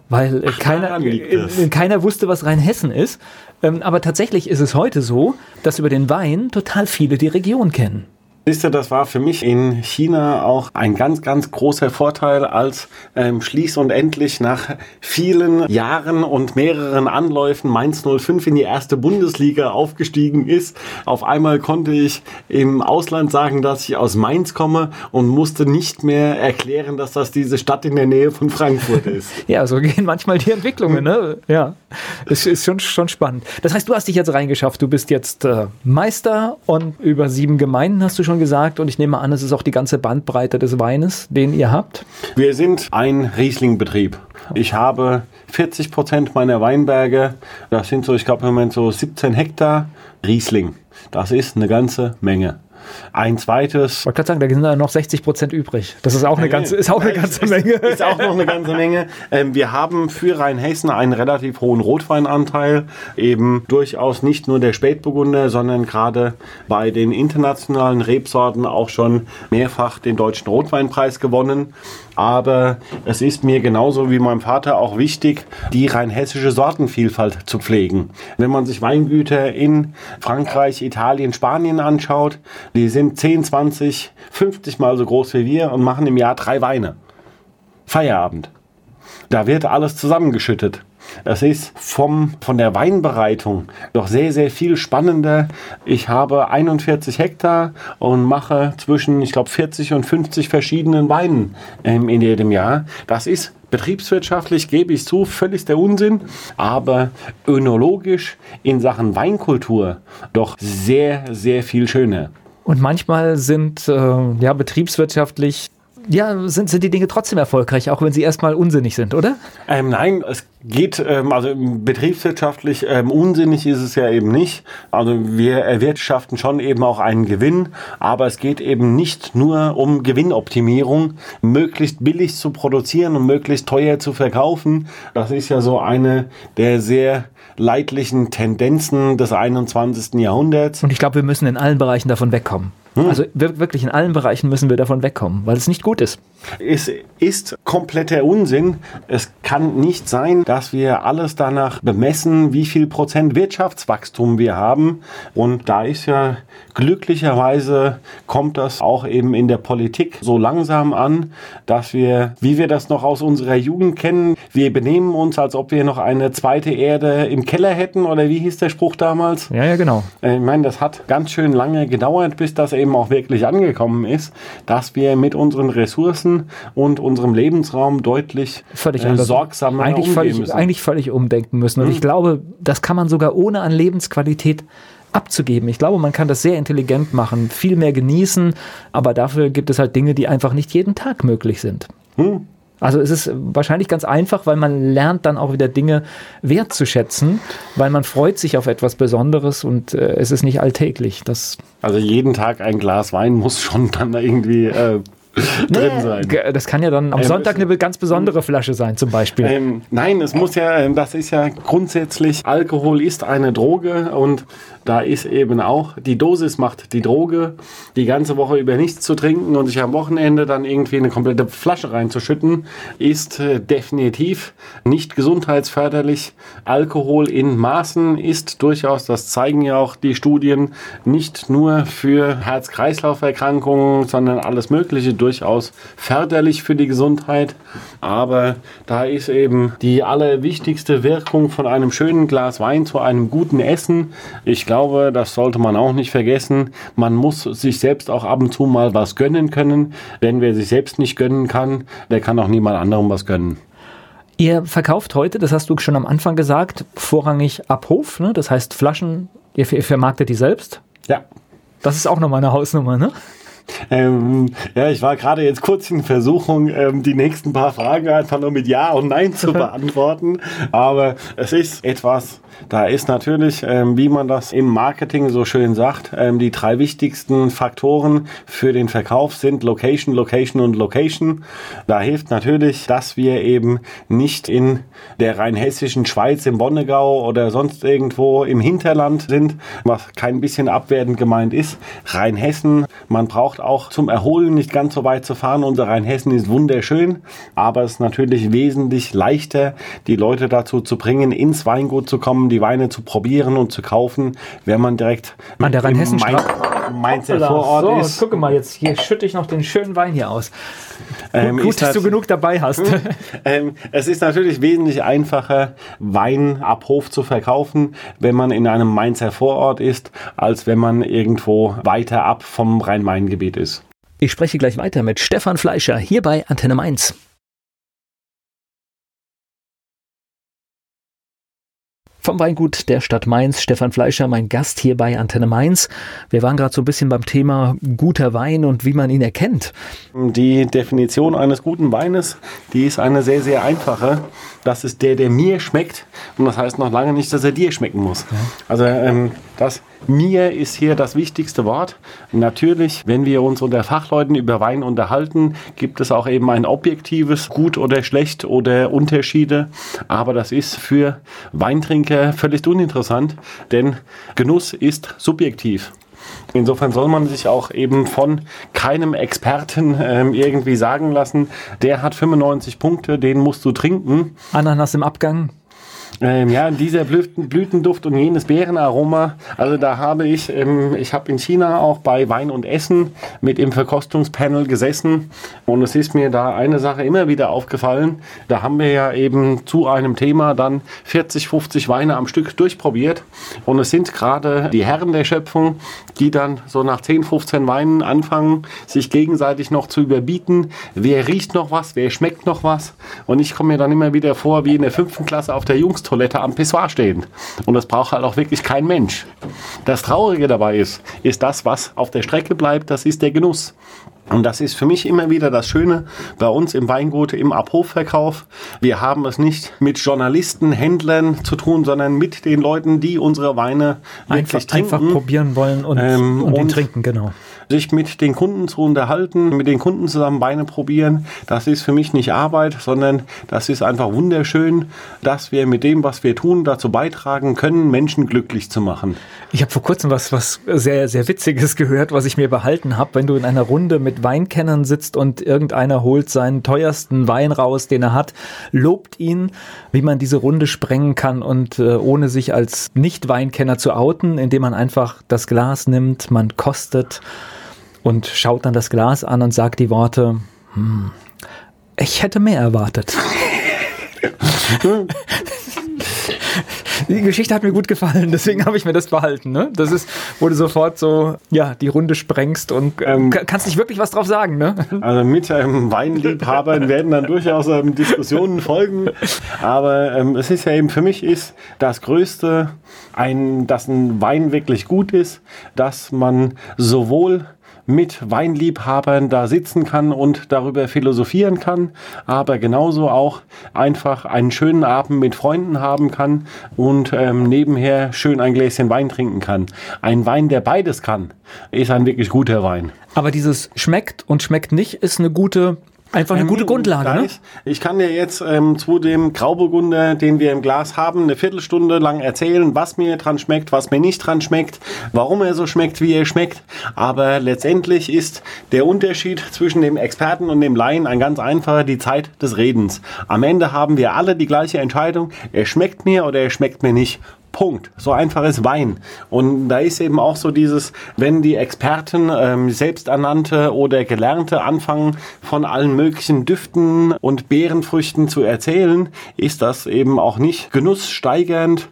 Weil äh, keiner, äh, keiner wusste, was Rheinhessen ist. Ähm, aber tatsächlich ist es heute so, dass über den Wein total viele die Region kennen. Siehst du, das war für mich in China auch ein ganz, ganz großer Vorteil, als ähm, schließ und endlich nach vielen Jahren und mehreren Anläufen Mainz 05 in die erste Bundesliga aufgestiegen ist. Auf einmal konnte ich im Ausland sagen, dass ich aus Mainz komme und musste nicht mehr erklären, dass das diese Stadt in der Nähe von Frankfurt ist. ja, so gehen manchmal die Entwicklungen, ne? Ja, das ist schon, schon spannend. Das heißt, du hast dich jetzt reingeschafft. Du bist jetzt äh, Meister und über sieben Gemeinden hast du schon gesagt und ich nehme an, es ist auch die ganze Bandbreite des Weines, den ihr habt. Wir sind ein Riesling-Betrieb. Ich habe 40 Prozent meiner Weinberge, das sind so, ich glaube im Moment so 17 Hektar Riesling. Das ist eine ganze Menge. Ein zweites. Ich wollte gerade sagen, da sind noch 60 Prozent übrig. Das ist auch eine ganze, ist auch eine ganze Menge. Ist, ist auch noch eine ganze Menge. Ähm, wir haben für Rheinhessen einen relativ hohen Rotweinanteil. Eben durchaus nicht nur der Spätburgunder, sondern gerade bei den internationalen Rebsorten auch schon mehrfach den deutschen Rotweinpreis gewonnen aber es ist mir genauso wie meinem Vater auch wichtig, die rein hessische Sortenvielfalt zu pflegen. Wenn man sich Weingüter in Frankreich, Italien, Spanien anschaut, die sind 10, 20, 50 mal so groß wie wir und machen im Jahr drei Weine. Feierabend. Da wird alles zusammengeschüttet. Es ist vom, von der Weinbereitung doch sehr, sehr viel spannender. Ich habe 41 Hektar und mache zwischen, ich glaube, 40 und 50 verschiedenen Weinen ähm, in jedem Jahr. Das ist betriebswirtschaftlich, gebe ich zu, völlig der Unsinn, aber önologisch in Sachen Weinkultur doch sehr, sehr viel schöner. Und manchmal sind äh, ja betriebswirtschaftlich ja, sind, sind die Dinge trotzdem erfolgreich, auch wenn sie erstmal unsinnig sind, oder? Ähm, nein, es geht, ähm, also betriebswirtschaftlich ähm, unsinnig ist es ja eben nicht. Also wir erwirtschaften schon eben auch einen Gewinn, aber es geht eben nicht nur um Gewinnoptimierung, möglichst billig zu produzieren und möglichst teuer zu verkaufen. Das ist ja so eine der sehr leidlichen Tendenzen des 21. Jahrhunderts. Und ich glaube, wir müssen in allen Bereichen davon wegkommen. Hm. Also wirklich in allen Bereichen müssen wir davon wegkommen, weil es nicht gut ist. Es ist kompletter Unsinn. Es kann nicht sein, dass wir alles danach bemessen, wie viel Prozent Wirtschaftswachstum wir haben. Und da ist ja glücklicherweise kommt das auch eben in der Politik so langsam an, dass wir, wie wir das noch aus unserer Jugend kennen, wir benehmen uns, als ob wir noch eine zweite Erde im Keller hätten oder wie hieß der Spruch damals? Ja, ja, genau. Äh, ich meine, das hat ganz schön lange gedauert, bis das eben auch wirklich angekommen ist, dass wir mit unseren Ressourcen und unserem Lebensraum deutlich völlig äh, sorgsamer eigentlich völlig, müssen. Eigentlich völlig umdenken müssen. Und mhm. ich glaube, das kann man sogar ohne an Lebensqualität abzugeben. Ich glaube, man kann das sehr intelligent machen, viel mehr genießen, aber dafür gibt es halt Dinge, die einfach nicht jeden Tag möglich sind. Hm. Also es ist wahrscheinlich ganz einfach, weil man lernt dann auch wieder Dinge wertzuschätzen, weil man freut sich auf etwas Besonderes und äh, es ist nicht alltäglich. Das also jeden Tag ein Glas Wein muss schon dann irgendwie äh, drin sein. Das kann ja dann am ähm, Sonntag eine ganz besondere Flasche sein, zum Beispiel. Ähm, nein, es muss ja, ähm, das ist ja grundsätzlich, Alkohol ist eine Droge und da ist eben auch, die Dosis macht die Droge, die ganze Woche über nichts zu trinken und sich am Wochenende dann irgendwie eine komplette Flasche reinzuschütten, ist äh, definitiv nicht gesundheitsförderlich. Alkohol in Maßen ist durchaus, das zeigen ja auch die Studien, nicht nur für Herz-Kreislauf-Erkrankungen, sondern alles Mögliche durchaus förderlich für die Gesundheit. Aber da ist eben die allerwichtigste Wirkung von einem schönen Glas Wein zu einem guten Essen. Ich glaube, das sollte man auch nicht vergessen. Man muss sich selbst auch ab und zu mal was gönnen können. Denn wer sich selbst nicht gönnen kann, der kann auch niemand anderem was gönnen. Ihr verkauft heute, das hast du schon am Anfang gesagt, vorrangig ab Hof, ne? das heißt Flaschen, ihr vermarktet die selbst? Ja. Das ist auch nochmal eine Hausnummer, ne? Ähm, ja, ich war gerade jetzt kurz in Versuchung, ähm, die nächsten paar Fragen einfach nur mit Ja und Nein zu beantworten. Aber es ist etwas, da ist natürlich, ähm, wie man das im Marketing so schön sagt, ähm, die drei wichtigsten Faktoren für den Verkauf sind Location, Location und Location. Da hilft natürlich, dass wir eben nicht in der rheinhessischen Schweiz, im Bonnegau oder sonst irgendwo im Hinterland sind, was kein bisschen abwertend gemeint ist. Rheinhessen, man braucht auch zum Erholen nicht ganz so weit zu fahren. Unser Rheinhessen ist wunderschön, aber es ist natürlich wesentlich leichter, die Leute dazu zu bringen, ins Weingut zu kommen, die Weine zu probieren und zu kaufen, wenn man direkt an der Rheinhessenstraße Mainzer Vorort so, ist. Gucke mal, jetzt hier schütte ich noch den schönen Wein hier aus. Ähm, Gut, dass du genug dabei hast. ähm, es ist natürlich wesentlich einfacher, Wein ab Hof zu verkaufen, wenn man in einem Mainzer Vorort ist, als wenn man irgendwo weiter ab vom Rhein-Main-Gebiet ist. Ich spreche gleich weiter mit Stefan Fleischer hier bei Antenne Mainz. Vom Weingut der Stadt Mainz, Stefan Fleischer, mein Gast hier bei Antenne Mainz. Wir waren gerade so ein bisschen beim Thema guter Wein und wie man ihn erkennt. Die Definition eines guten Weines, die ist eine sehr, sehr einfache. Das ist der, der mir schmeckt. Und das heißt noch lange nicht, dass er dir schmecken muss. Ja. Also ähm, das mir ist hier das wichtigste Wort. Natürlich, wenn wir uns unter Fachleuten über Wein unterhalten, gibt es auch eben ein objektives Gut oder Schlecht oder Unterschiede. Aber das ist für Weintrinker völlig uninteressant, denn Genuss ist subjektiv. Insofern soll man sich auch eben von keinem Experten ähm, irgendwie sagen lassen, der hat 95 Punkte, den musst du trinken. Ananas im Abgang. Ähm, ja, dieser Blütenduft und jenes Beerenaroma. Also da habe ich, ähm, ich habe in China auch bei Wein und Essen mit im Verkostungspanel gesessen und es ist mir da eine Sache immer wieder aufgefallen. Da haben wir ja eben zu einem Thema dann 40, 50 Weine am Stück durchprobiert und es sind gerade die Herren der Schöpfung, die dann so nach 10, 15 Weinen anfangen, sich gegenseitig noch zu überbieten. Wer riecht noch was, wer schmeckt noch was und ich komme mir dann immer wieder vor wie in der fünften Klasse auf der Jungs Toilette am Pissoir stehen. Und das braucht halt auch wirklich kein Mensch. Das Traurige dabei ist, ist das, was auf der Strecke bleibt, das ist der Genuss. Und das ist für mich immer wieder das Schöne bei uns im Weingut, im Abhofverkauf. Wir haben es nicht mit Journalisten, Händlern zu tun, sondern mit den Leuten, die unsere Weine einfach, wirklich trinken. Einfach probieren wollen und, ähm, und, und trinken, genau sich mit den Kunden zu unterhalten, mit den Kunden zusammen Beine probieren, das ist für mich nicht Arbeit, sondern das ist einfach wunderschön, dass wir mit dem, was wir tun, dazu beitragen können, Menschen glücklich zu machen. Ich habe vor kurzem was, was sehr, sehr Witziges gehört, was ich mir behalten habe. Wenn du in einer Runde mit Weinkennern sitzt und irgendeiner holt seinen teuersten Wein raus, den er hat, lobt ihn, wie man diese Runde sprengen kann und äh, ohne sich als Nicht-Weinkenner zu outen, indem man einfach das Glas nimmt, man kostet und schaut dann das Glas an und sagt die Worte, hm, ich hätte mehr erwartet. die Geschichte hat mir gut gefallen, deswegen habe ich mir das behalten. Ne? Das ist, wo du sofort so, ja, die Runde sprengst und ähm, kannst nicht wirklich was drauf sagen. Ne? Also mit ähm, Weinliebhabern werden dann durchaus ähm, Diskussionen folgen. Aber ähm, es ist ja eben für mich ist das Größte, ein, dass ein Wein wirklich gut ist, dass man sowohl mit Weinliebhabern da sitzen kann und darüber philosophieren kann, aber genauso auch einfach einen schönen Abend mit Freunden haben kann und ähm, nebenher schön ein Gläschen Wein trinken kann. Ein Wein, der beides kann, ist ein wirklich guter Wein. Aber dieses schmeckt und schmeckt nicht ist eine gute Einfach eine gute Grundlage. Ne? Ich kann dir jetzt ähm, zu dem Grauburgunder, den wir im Glas haben, eine Viertelstunde lang erzählen, was mir dran schmeckt, was mir nicht dran schmeckt, warum er so schmeckt, wie er schmeckt. Aber letztendlich ist der Unterschied zwischen dem Experten und dem Laien ein ganz einfacher, die Zeit des Redens. Am Ende haben wir alle die gleiche Entscheidung. Er schmeckt mir oder er schmeckt mir nicht. Punkt. So einfach ist Wein. Und da ist eben auch so dieses, wenn die Experten, ähm, selbsternannte oder Gelernte anfangen, von allen möglichen Düften und Beerenfrüchten zu erzählen, ist das eben auch nicht genusssteigernd.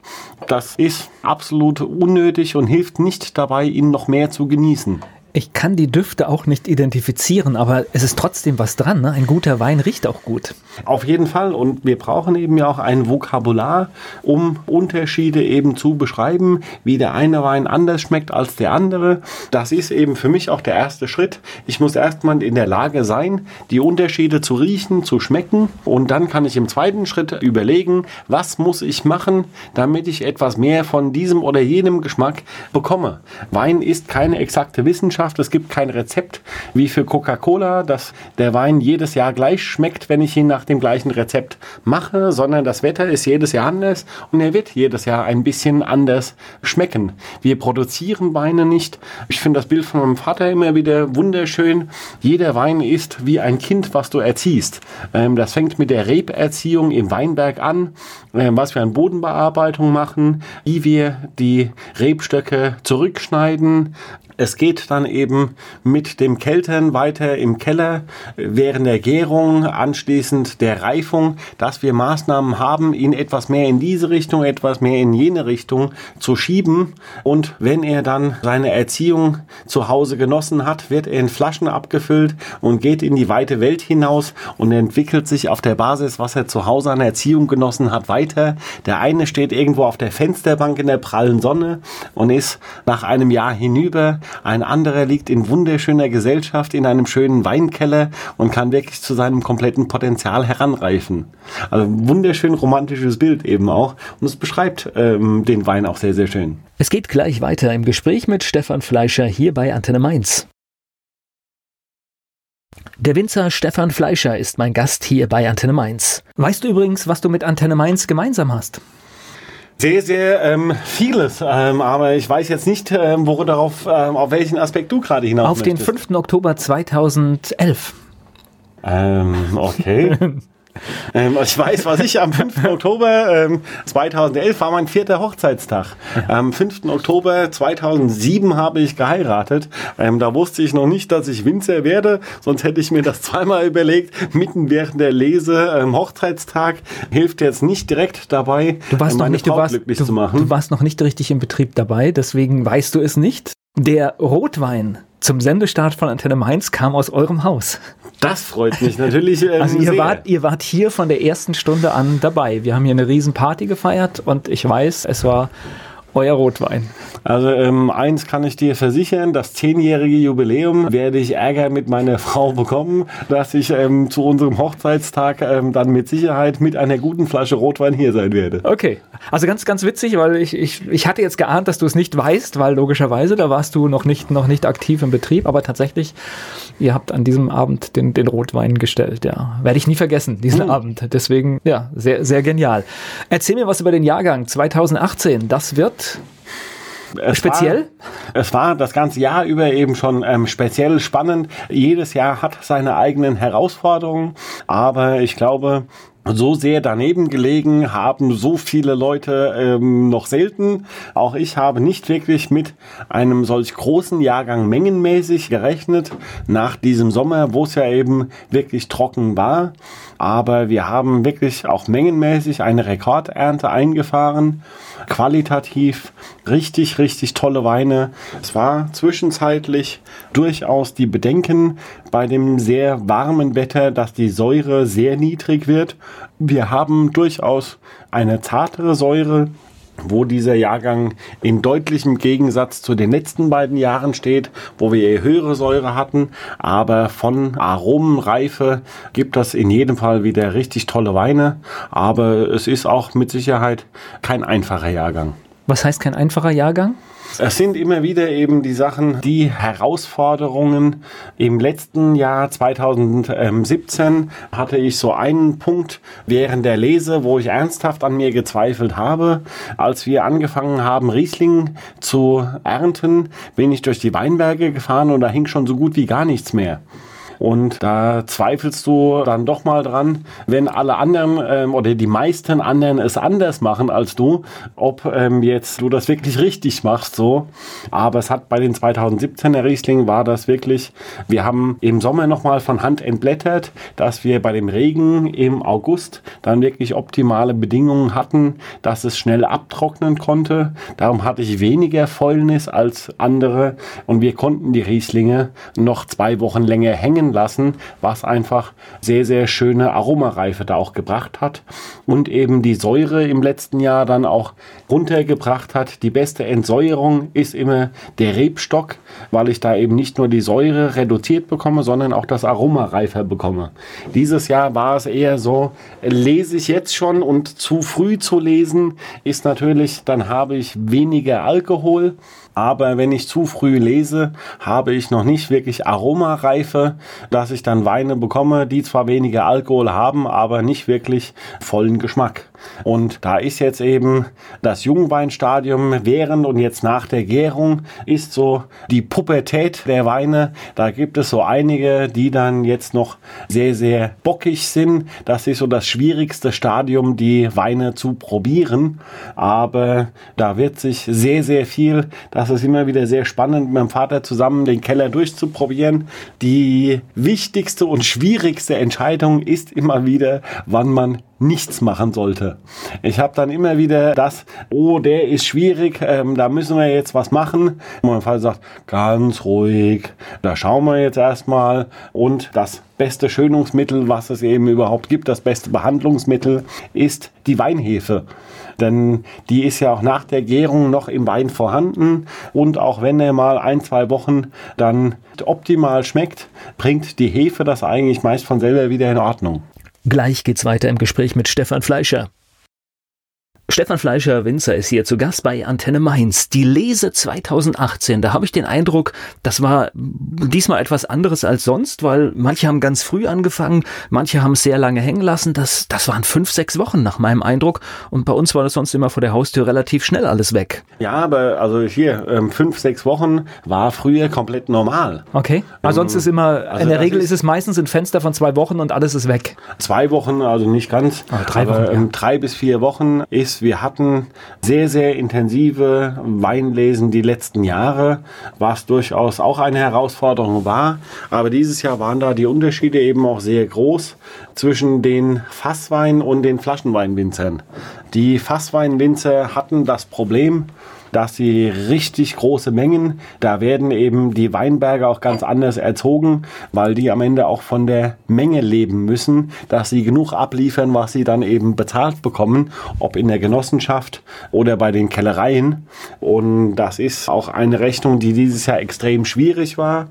Das ist absolut unnötig und hilft nicht dabei, ihn noch mehr zu genießen. Ich kann die Düfte auch nicht identifizieren, aber es ist trotzdem was dran. Ne? Ein guter Wein riecht auch gut. Auf jeden Fall. Und wir brauchen eben ja auch ein Vokabular, um Unterschiede eben zu beschreiben, wie der eine Wein anders schmeckt als der andere. Das ist eben für mich auch der erste Schritt. Ich muss erstmal in der Lage sein, die Unterschiede zu riechen, zu schmecken. Und dann kann ich im zweiten Schritt überlegen, was muss ich machen, damit ich etwas mehr von diesem oder jenem Geschmack bekomme. Wein ist keine exakte Wissenschaft. Wissenschaft. Es gibt kein Rezept wie für Coca-Cola, dass der Wein jedes Jahr gleich schmeckt, wenn ich ihn nach dem gleichen Rezept mache, sondern das Wetter ist jedes Jahr anders und er wird jedes Jahr ein bisschen anders schmecken. Wir produzieren Weine nicht. Ich finde das Bild von meinem Vater immer wieder wunderschön. Jeder Wein ist wie ein Kind, was du erziehst. Ähm, das fängt mit der Reberziehung im Weinberg an, ähm, was wir an Bodenbearbeitung machen, wie wir die Rebstöcke zurückschneiden, es geht dann eben mit dem Keltern weiter im Keller während der Gärung, anschließend der Reifung, dass wir Maßnahmen haben, ihn etwas mehr in diese Richtung, etwas mehr in jene Richtung zu schieben. Und wenn er dann seine Erziehung zu Hause genossen hat, wird er in Flaschen abgefüllt und geht in die weite Welt hinaus und entwickelt sich auf der Basis, was er zu Hause an Erziehung genossen hat, weiter. Der eine steht irgendwo auf der Fensterbank in der prallen Sonne und ist nach einem Jahr hinüber ein anderer liegt in wunderschöner Gesellschaft in einem schönen Weinkeller und kann wirklich zu seinem kompletten Potenzial heranreifen. Also wunderschön romantisches Bild eben auch und es beschreibt ähm, den Wein auch sehr, sehr schön. Es geht gleich weiter im Gespräch mit Stefan Fleischer hier bei Antenne Mainz. Der Winzer Stefan Fleischer ist mein Gast hier bei Antenne Mainz. Weißt du übrigens, was du mit Antenne Mainz gemeinsam hast? Sehr, sehr ähm, vieles, ähm, aber ich weiß jetzt nicht, ähm, wo darauf, ähm, auf welchen Aspekt du gerade hinaus Auf möchtest. den 5. Oktober 2011. Ähm, okay. Ähm, ich weiß, was ich am 5. Oktober ähm, 2011 war mein vierter Hochzeitstag. Am 5. Oktober 2007 habe ich geheiratet. Ähm, da wusste ich noch nicht, dass ich Winzer werde, sonst hätte ich mir das zweimal überlegt. Mitten während der Lese ähm, Hochzeitstag hilft jetzt nicht direkt dabei, du warst meine noch nicht, Frau du warst, glücklich du, zu machen. Du warst noch nicht richtig im Betrieb dabei, deswegen weißt du es nicht. Der Rotwein zum Sendestart von Antenne Mainz kam aus eurem Haus. Das freut mich natürlich. Ähm, also ihr wart, ihr wart hier von der ersten Stunde an dabei. Wir haben hier eine riesen Party gefeiert und ich weiß, es war euer Rotwein. Also ähm, eins kann ich dir versichern, das zehnjährige Jubiläum werde ich Ärger mit meiner Frau bekommen, dass ich ähm, zu unserem Hochzeitstag ähm, dann mit Sicherheit mit einer guten Flasche Rotwein hier sein werde. Okay, also ganz, ganz witzig, weil ich, ich, ich hatte jetzt geahnt, dass du es nicht weißt, weil logischerweise, da warst du noch nicht, noch nicht aktiv im Betrieb, aber tatsächlich, ihr habt an diesem Abend den, den Rotwein gestellt, ja. Werde ich nie vergessen, diesen hm. Abend. Deswegen, ja, sehr, sehr genial. Erzähl mir was über den Jahrgang 2018. Das wird es speziell? War, es war das ganze Jahr über eben schon ähm, speziell spannend. Jedes Jahr hat seine eigenen Herausforderungen, aber ich glaube, so sehr daneben gelegen haben so viele Leute ähm, noch selten. Auch ich habe nicht wirklich mit einem solch großen Jahrgang mengenmäßig gerechnet nach diesem Sommer, wo es ja eben wirklich trocken war. Aber wir haben wirklich auch mengenmäßig eine Rekordernte eingefahren qualitativ richtig, richtig tolle Weine. Es war zwischenzeitlich durchaus die Bedenken bei dem sehr warmen Wetter, dass die Säure sehr niedrig wird. Wir haben durchaus eine zartere Säure wo dieser Jahrgang in deutlichem Gegensatz zu den letzten beiden Jahren steht, wo wir höhere Säure hatten. Aber von Aromenreife gibt das in jedem Fall wieder richtig tolle Weine. Aber es ist auch mit Sicherheit kein einfacher Jahrgang. Was heißt kein einfacher Jahrgang? Es sind immer wieder eben die Sachen, die Herausforderungen. Im letzten Jahr 2017 hatte ich so einen Punkt während der Lese, wo ich ernsthaft an mir gezweifelt habe. Als wir angefangen haben, Riesling zu ernten, bin ich durch die Weinberge gefahren und da hing schon so gut wie gar nichts mehr. Und da zweifelst du dann doch mal dran, wenn alle anderen ähm, oder die meisten anderen es anders machen als du, ob ähm, jetzt du das wirklich richtig machst so. Aber es hat bei den 2017er Riesling war das wirklich, wir haben im Sommer nochmal von Hand entblättert, dass wir bei dem Regen im August dann wirklich optimale Bedingungen hatten, dass es schnell abtrocknen konnte. Darum hatte ich weniger Fäulnis als andere und wir konnten die Rieslinge noch zwei Wochen länger hängen lassen, was einfach sehr, sehr schöne Aromareife da auch gebracht hat und eben die Säure im letzten Jahr dann auch runtergebracht hat. Die beste Entsäuerung ist immer der Rebstock, weil ich da eben nicht nur die Säure reduziert bekomme, sondern auch das Aroma reifer bekomme. Dieses Jahr war es eher so, lese ich jetzt schon und zu früh zu lesen ist natürlich, dann habe ich weniger Alkohol aber wenn ich zu früh lese, habe ich noch nicht wirklich Aromareife, dass ich dann Weine bekomme, die zwar weniger Alkohol haben, aber nicht wirklich vollen Geschmack. Und da ist jetzt eben das Jungweinstadium während und jetzt nach der Gärung ist so die Pubertät der Weine. Da gibt es so einige, die dann jetzt noch sehr, sehr bockig sind. Das ist so das schwierigste Stadium, die Weine zu probieren. Aber da wird sich sehr, sehr viel, das ist immer wieder sehr spannend, mit meinem Vater zusammen den Keller durchzuprobieren. Die wichtigste und schwierigste Entscheidung ist immer wieder, wann man nichts machen sollte. Ich habe dann immer wieder das, oh, der ist schwierig, ähm, da müssen wir jetzt was machen. Mein Vater sagt, ganz ruhig, da schauen wir jetzt erstmal. Und das beste Schönungsmittel, was es eben überhaupt gibt, das beste Behandlungsmittel, ist die Weinhefe. Denn die ist ja auch nach der Gärung noch im Wein vorhanden. Und auch wenn er mal ein, zwei Wochen dann optimal schmeckt, bringt die Hefe das eigentlich meist von selber wieder in Ordnung. Gleich geht's weiter im Gespräch mit Stefan Fleischer. Stefan Fleischer Winzer ist hier zu Gast bei Antenne Mainz. Die Lese 2018, da habe ich den Eindruck, das war diesmal etwas anderes als sonst, weil manche haben ganz früh angefangen, manche haben es sehr lange hängen lassen. Das, das waren fünf, sechs Wochen nach meinem Eindruck. Und bei uns war das sonst immer vor der Haustür relativ schnell alles weg. Ja, aber also hier, ähm, fünf, sechs Wochen war früher komplett normal. Okay. Aber sonst ist immer, also in der Regel ist, ist, es meistens ein Fenster von zwei Wochen und alles ist weg. Zwei Wochen, also nicht ganz. Aber drei, aber, Wochen, ja. ähm, drei bis vier Wochen ist wir hatten sehr, sehr intensive Weinlesen die letzten Jahre, was durchaus auch eine Herausforderung war. Aber dieses Jahr waren da die Unterschiede eben auch sehr groß zwischen den Fasswein- und den Flaschenweinwinzern. Die Fassweinwinzer hatten das Problem, dass sie richtig große Mengen, da werden eben die Weinberge auch ganz anders erzogen, weil die am Ende auch von der Menge leben müssen, dass sie genug abliefern, was sie dann eben bezahlt bekommen, ob in der Genossenschaft oder bei den Kellereien. Und das ist auch eine Rechnung, die dieses Jahr extrem schwierig war.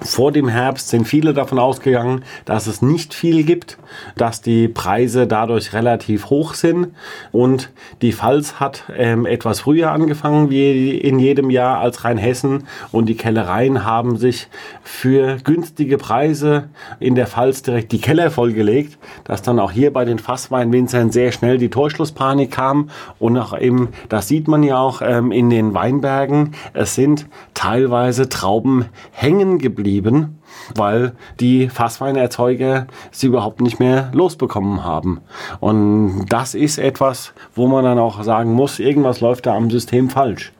Vor dem Herbst sind viele davon ausgegangen, dass es nicht viel gibt, dass die Preise dadurch relativ hoch sind. Und die Pfalz hat ähm, etwas früher angefangen wie in jedem Jahr als Rheinhessen und die Kellereien haben sich für günstige Preise in der Pfalz direkt die Keller vollgelegt, dass dann auch hier bei den Fassweinwinzern sehr schnell die Torschlusspanik kam. Und auch eben, das sieht man ja auch ähm, in den Weinbergen, es sind teilweise Trauben hängen geblieben weil die Fassweinerzeuger sie überhaupt nicht mehr losbekommen haben. Und das ist etwas, wo man dann auch sagen muss, irgendwas läuft da am System falsch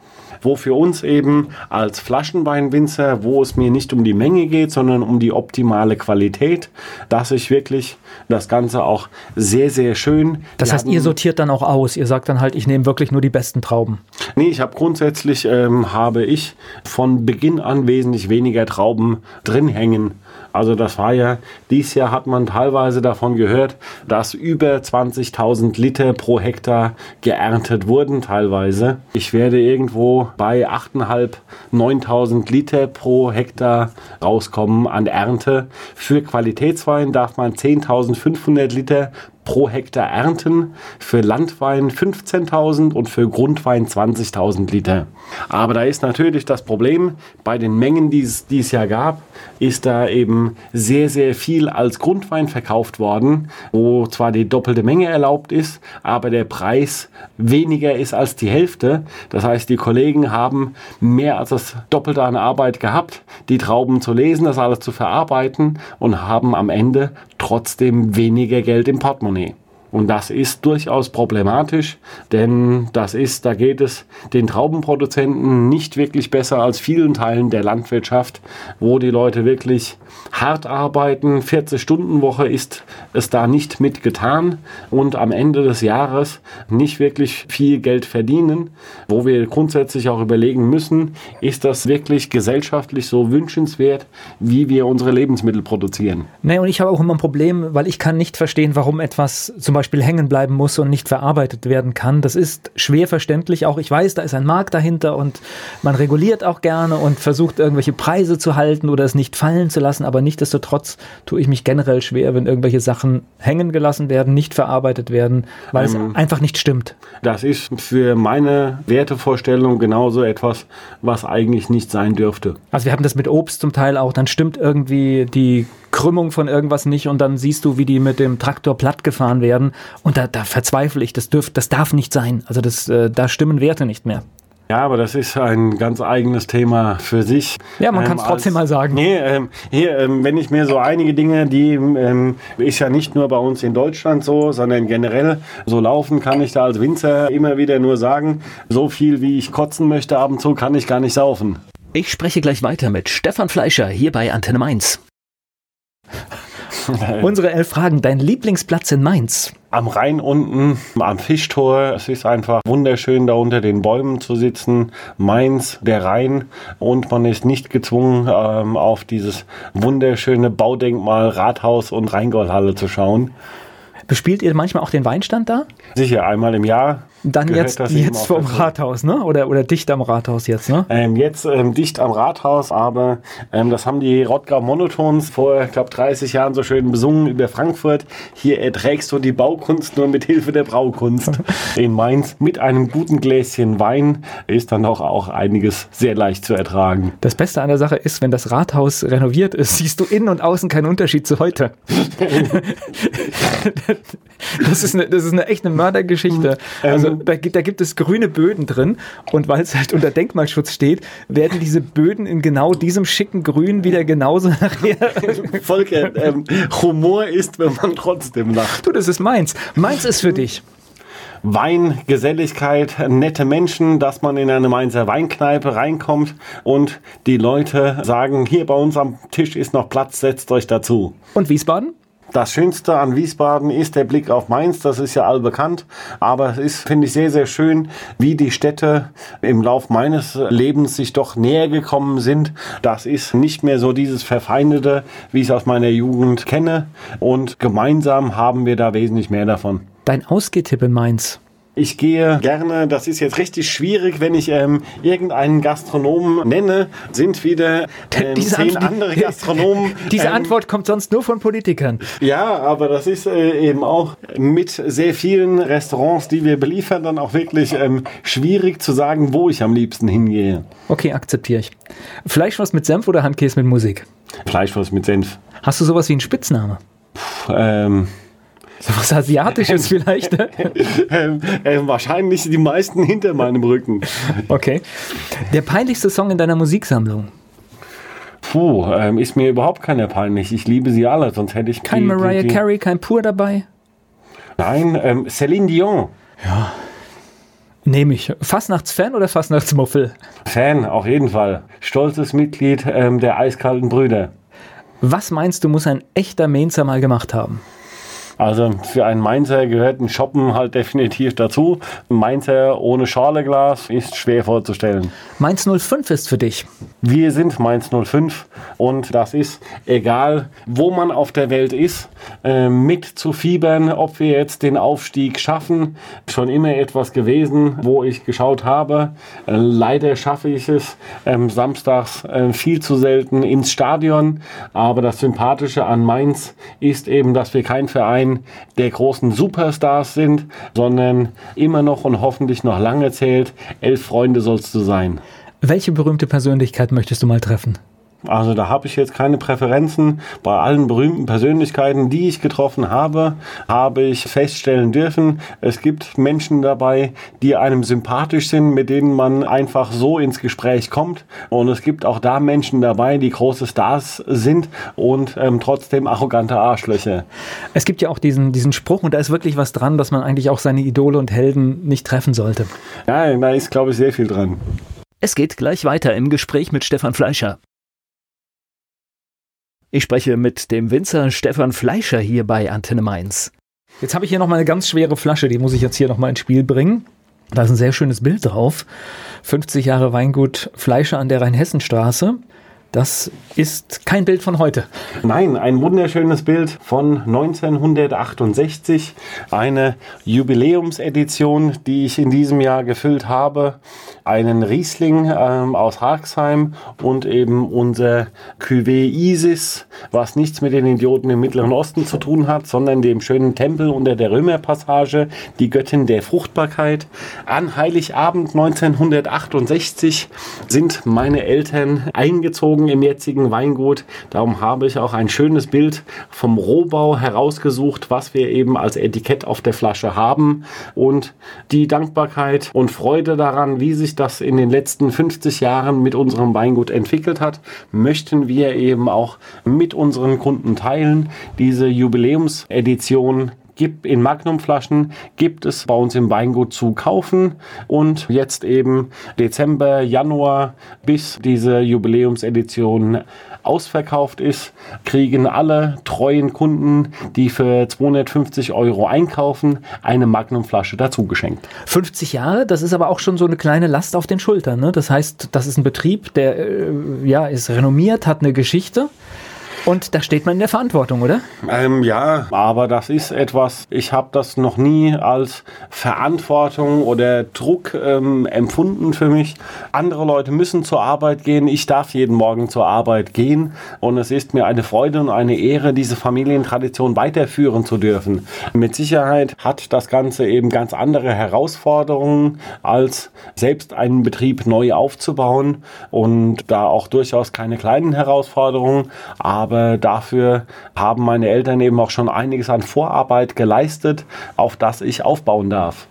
wo für uns eben als Flaschenweinwinzer, wo es mir nicht um die Menge geht, sondern um die optimale Qualität, dass ich wirklich das Ganze auch sehr, sehr schön. Das heißt, ihr sortiert dann auch aus. Ihr sagt dann halt, ich nehme wirklich nur die besten Trauben. Nee, ich habe grundsätzlich, ähm, habe ich von Beginn an wesentlich weniger Trauben drin hängen Also das war ja, dieses Jahr hat man teilweise davon gehört, dass über 20.000 Liter pro Hektar geerntet wurden teilweise. Ich werde irgendwo bei 8.500, 9.000 Liter pro Hektar rauskommen an Ernte. Für Qualitätswein darf man 10.500 Liter pro Hektar ernten, für Landwein 15.000 und für Grundwein 20.000 Liter. Aber da ist natürlich das Problem, bei den Mengen, die es dieses Jahr gab, ist da eben sehr, sehr viel als Grundwein verkauft worden, wo zwar die doppelte Menge erlaubt ist, aber der Preis weniger ist als die Hälfte. Das heißt, die Kollegen haben mehr als das Doppelte an Arbeit gehabt, die Trauben zu lesen, das alles zu verarbeiten und haben am Ende trotzdem weniger Geld im Portemonnaie. волны. Und das ist durchaus problematisch, denn das ist, da geht es den Traubenproduzenten nicht wirklich besser als vielen Teilen der Landwirtschaft, wo die Leute wirklich hart arbeiten. 40-Stunden-Woche ist es da nicht mit getan und am Ende des Jahres nicht wirklich viel Geld verdienen, wo wir grundsätzlich auch überlegen müssen, ist das wirklich gesellschaftlich so wünschenswert, wie wir unsere Lebensmittel produzieren. Nee, und ich habe auch immer ein Problem, weil ich kann nicht verstehen, warum etwas zum Beispiel Beispiel hängen bleiben muss und nicht verarbeitet werden kann. Das ist schwer verständlich. Auch ich weiß, da ist ein Markt dahinter und man reguliert auch gerne und versucht irgendwelche Preise zu halten oder es nicht fallen zu lassen. Aber nichtsdestotrotz tue ich mich generell schwer, wenn irgendwelche Sachen hängen gelassen werden, nicht verarbeitet werden, weil ähm, es einfach nicht stimmt. Das ist für meine Wertevorstellung genauso etwas, was eigentlich nicht sein dürfte. Also wir haben das mit Obst zum Teil auch. Dann stimmt irgendwie die Krümmung von irgendwas nicht und dann siehst du, wie die mit dem Traktor platt gefahren werden und da, da verzweifle ich, das, dürf, das darf nicht sein. Also das, äh, da stimmen Werte nicht mehr. Ja, aber das ist ein ganz eigenes Thema für sich. Ja, man ähm, kann es trotzdem mal sagen. Nee, ähm, hier, ähm, wenn ich mir so einige Dinge, die ähm, ist ja nicht nur bei uns in Deutschland so, sondern generell so laufen, kann ich da als Winzer immer wieder nur sagen, so viel wie ich kotzen möchte ab und zu, kann ich gar nicht saufen. Ich spreche gleich weiter mit Stefan Fleischer hier bei Antenne Mainz. Unsere elf Fragen. Dein Lieblingsplatz in Mainz? Am Rhein unten, am Fischtor. Es ist einfach wunderschön, da unter den Bäumen zu sitzen. Mainz, der Rhein. Und man ist nicht gezwungen, ähm, auf dieses wunderschöne Baudenkmal Rathaus und Rheingoldhalle zu schauen. Bespielt ihr manchmal auch den Weinstand da? Sicher, einmal im Jahr. Dann jetzt, jetzt vom Rathaus, ne? Oder, oder dicht am Rathaus jetzt, ne? Ähm, jetzt ähm, dicht am Rathaus, aber ähm, das haben die Rottgau Monotons vor, ich glaube, 30 Jahren so schön besungen über Frankfurt. Hier erträgst du die Baukunst nur mit Hilfe der Braukunst. In Mainz mit einem guten Gläschen Wein ist dann auch, auch einiges sehr leicht zu ertragen. Das Beste an der Sache ist, wenn das Rathaus renoviert ist, siehst du innen und außen keinen Unterschied zu heute. das, ist eine, das ist eine echt eine Mördergeschichte. Also da, da gibt es grüne Böden drin und weil es halt unter Denkmalschutz steht, werden diese Böden in genau diesem schicken Grün wieder genauso nachher. Volker, ähm, Humor ist, wenn man trotzdem lacht. Du, das ist meins. Meins ist für dich. Wein, Geselligkeit, nette Menschen, dass man in eine Mainzer Weinkneipe reinkommt und die Leute sagen, hier bei uns am Tisch ist noch Platz, setzt euch dazu. Und Wiesbaden? Das Schönste an Wiesbaden ist der Blick auf Mainz, das ist ja allbekannt. Aber es ist, finde ich, sehr, sehr schön, wie die Städte im Lauf meines Lebens sich doch näher gekommen sind. Das ist nicht mehr so dieses Verfeindete, wie ich es aus meiner Jugend kenne. Und gemeinsam haben wir da wesentlich mehr davon. Dein Ausgehtipp in Mainz? Ich gehe gerne, das ist jetzt richtig schwierig, wenn ich ähm, irgendeinen Gastronomen nenne, sind wieder ähm, diese zehn andere Gastronomen. Diese ähm, Antwort kommt sonst nur von Politikern. Ja, aber das ist äh, eben auch mit sehr vielen Restaurants, die wir beliefern, dann auch wirklich ähm, schwierig zu sagen, wo ich am liebsten hingehe. Okay, akzeptiere ich. Fleischwurst mit Senf oder Handkäse mit Musik? Fleischwurst mit Senf. Hast du sowas wie einen Spitzname? Puh, ähm, so was Asiatisches vielleicht? Ne? ähm, äh, wahrscheinlich die meisten hinter meinem Rücken. Okay. Der peinlichste Song in deiner Musiksammlung? Puh, ähm, ist mir überhaupt keiner peinlich. Ich liebe sie alle, sonst hätte ich kein die, Mariah die, die Carey, kein Pur dabei. Nein, ähm, Celine Dion. Ja. Nehme ich. Fastnachtsfan oder Fastnachtsmuffel? Fan, auf jeden Fall. Stolzes Mitglied ähm, der eiskalten Brüder. Was meinst du, muss ein echter Mainzer mal gemacht haben? Also für einen Mainzer gehört ein Shoppen halt definitiv dazu. Ein Mainzer ohne Schorleglas ist schwer vorzustellen. Mainz 05 ist für dich. Wir sind Mainz 05 und das ist egal, wo man auf der Welt ist, äh, mit zu fiebern, ob wir jetzt den Aufstieg schaffen. Schon immer etwas gewesen, wo ich geschaut habe. Äh, leider schaffe ich es ähm, samstags äh, viel zu selten ins Stadion. Aber das Sympathische an Mainz ist eben, dass wir kein Verein der großen Superstars sind, sondern immer noch und hoffentlich noch lange zählt. Elf Freunde sollst du sein. Welche berühmte Persönlichkeit möchtest du mal treffen? Also da habe ich jetzt keine Präferenzen. Bei allen berühmten Persönlichkeiten, die ich getroffen habe, habe ich feststellen dürfen, es gibt Menschen dabei, die einem sympathisch sind, mit denen man einfach so ins Gespräch kommt. Und es gibt auch da Menschen dabei, die große Stars sind und ähm, trotzdem arrogante Arschlöcher. Es gibt ja auch diesen, diesen Spruch, und da ist wirklich was dran, dass man eigentlich auch seine Idole und Helden nicht treffen sollte. Ja, da ist, glaube ich, sehr viel dran. Es geht gleich weiter im Gespräch mit Stefan Fleischer. Ich spreche mit dem Winzer Stefan Fleischer hier bei Antenne Mainz. Jetzt habe ich hier noch mal eine ganz schwere Flasche, die muss ich jetzt hier noch mal ins Spiel bringen. Da ist ein sehr schönes Bild drauf. 50 Jahre Weingut Fleischer an der Rheinhessenstraße. Das ist kein Bild von heute. Nein, ein wunderschönes Bild von 1968. Eine Jubiläumsedition, die ich in diesem Jahr gefüllt habe. Einen Riesling ähm, aus Harksheim und eben unser Cuvée Isis, was nichts mit den Idioten im Mittleren Osten zu tun hat, sondern dem schönen Tempel unter der Römerpassage, die Göttin der Fruchtbarkeit. An Heiligabend 1968 sind meine Eltern eingezogen im jetzigen Weingut. Darum habe ich auch ein schönes Bild vom Rohbau herausgesucht, was wir eben als Etikett auf der Flasche haben. Und die Dankbarkeit und Freude daran, wie sich das in den letzten 50 Jahren mit unserem Weingut entwickelt hat, möchten wir eben auch mit unseren Kunden teilen. Diese Jubiläumsedition gibt in Magnumflaschen gibt es bei uns im Weingut zu kaufen und jetzt eben Dezember, Januar bis diese Jubiläumsedition ausverkauft ist, kriegen alle treuen Kunden, die für 250 Euro einkaufen, eine Magnumflasche dazu geschenkt. 50 Jahre, das ist aber auch schon so eine kleine Last auf den Schultern. Ne? Das heißt, das ist ein Betrieb, der äh, ja, ist renommiert, hat eine Geschichte. Und da steht man in der Verantwortung, oder? Ähm, ja, aber das ist etwas, ich habe das noch nie als Verantwortung oder Druck ähm, empfunden für mich. Andere Leute müssen zur Arbeit gehen, ich darf jeden Morgen zur Arbeit gehen und es ist mir eine Freude und eine Ehre, diese Familientradition weiterführen zu dürfen. Mit Sicherheit hat das Ganze eben ganz andere Herausforderungen, als selbst einen Betrieb neu aufzubauen und da auch durchaus keine kleinen Herausforderungen, aber aber dafür haben meine Eltern eben auch schon einiges an Vorarbeit geleistet, auf das ich aufbauen darf.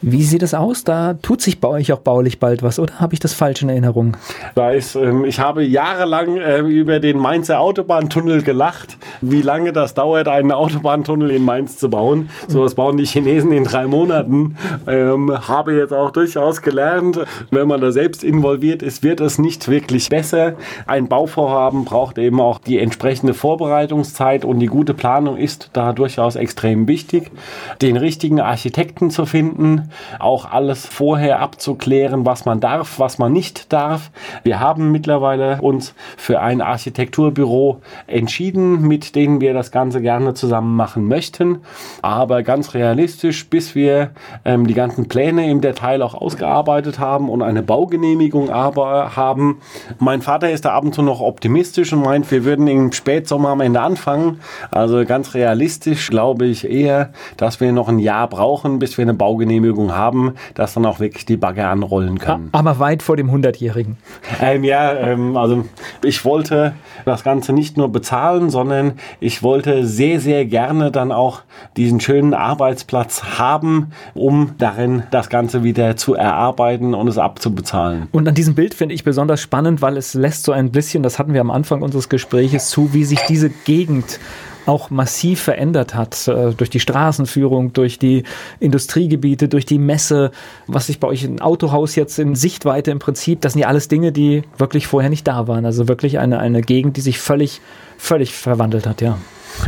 Wie sieht es aus? Da tut sich bei euch auch baulich bald was, oder habe ich das falsch in Erinnerung? Ist, ähm, ich habe jahrelang äh, über den Mainzer Autobahntunnel gelacht, wie lange das dauert, einen Autobahntunnel in Mainz zu bauen. So was bauen die Chinesen in drei Monaten. Ähm, habe jetzt auch durchaus gelernt, wenn man da selbst involviert ist, wird es nicht wirklich besser. Ein Bauvorhaben braucht eben auch die entsprechende Vorbereitungszeit und die gute Planung ist da durchaus extrem wichtig. Den richtigen Architekten zu finden, auch alles vorher abzuklären, was man darf, was man nicht darf. Wir haben mittlerweile uns für ein Architekturbüro entschieden, mit denen wir das Ganze gerne zusammen machen möchten. Aber ganz realistisch, bis wir ähm, die ganzen Pläne im Detail auch ausgearbeitet haben und eine Baugenehmigung aber haben. Mein Vater ist da ab und zu noch optimistisch und meint, wir würden im Spätsommer am Ende anfangen. Also ganz realistisch glaube ich eher, dass wir noch ein Jahr brauchen, bis wir eine Baugenehmigung Verfügung haben, dass dann auch wirklich die Bagger anrollen können. Aber weit vor dem 100-Jährigen. Ähm, ja, ähm, also ich wollte das Ganze nicht nur bezahlen, sondern ich wollte sehr, sehr gerne dann auch diesen schönen Arbeitsplatz haben, um darin das Ganze wieder zu erarbeiten und es abzubezahlen. Und an diesem Bild finde ich besonders spannend, weil es lässt so ein bisschen, das hatten wir am Anfang unseres Gespräches zu, wie sich diese Gegend auch massiv verändert hat, äh, durch die Straßenführung, durch die Industriegebiete, durch die Messe, was sich bei euch ein Autohaus jetzt in Sichtweite im Prinzip, das sind ja alles Dinge, die wirklich vorher nicht da waren. Also wirklich eine, eine Gegend, die sich völlig, völlig verwandelt hat, ja.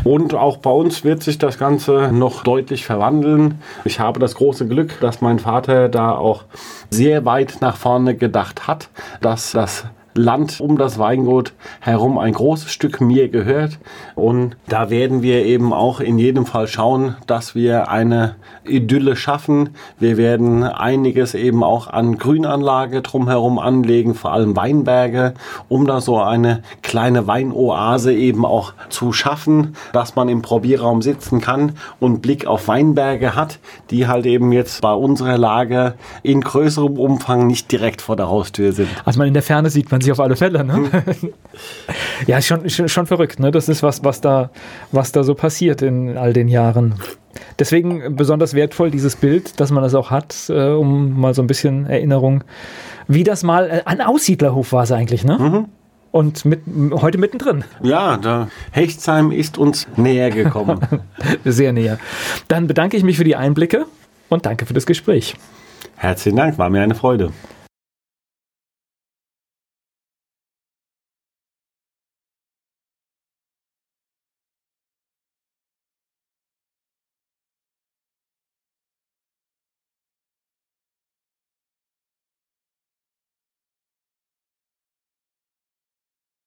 Und auch bei uns wird sich das Ganze noch deutlich verwandeln. Ich habe das große Glück, dass mein Vater da auch sehr weit nach vorne gedacht hat, dass das Land um das Weingut herum ein großes Stück mir gehört. Und da werden wir eben auch in jedem Fall schauen, dass wir eine Idylle schaffen. Wir werden einiges eben auch an Grünanlage drumherum anlegen, vor allem Weinberge, um da so eine kleine Weinoase eben auch zu schaffen, dass man im Probierraum sitzen kann und Blick auf Weinberge hat, die halt eben jetzt bei unserer Lage in größerem Umfang nicht direkt vor der Haustür sind. Also man in der Ferne sieht man sich auf alle Fälle. Ne? Hm. ja, ist schon, schon, verrückt. Ne? Das ist was, was da, was da so passiert in all den Jahren. Deswegen besonders wertvoll dieses Bild, dass man das auch hat, äh, um mal so ein bisschen Erinnerung, wie das mal äh, ein Aussiedlerhof war es eigentlich, ne? Mhm. Und mit, heute mittendrin. Ja, der Hechtsheim ist uns näher gekommen. Sehr näher. Dann bedanke ich mich für die Einblicke und danke für das Gespräch. Herzlichen Dank, war mir eine Freude.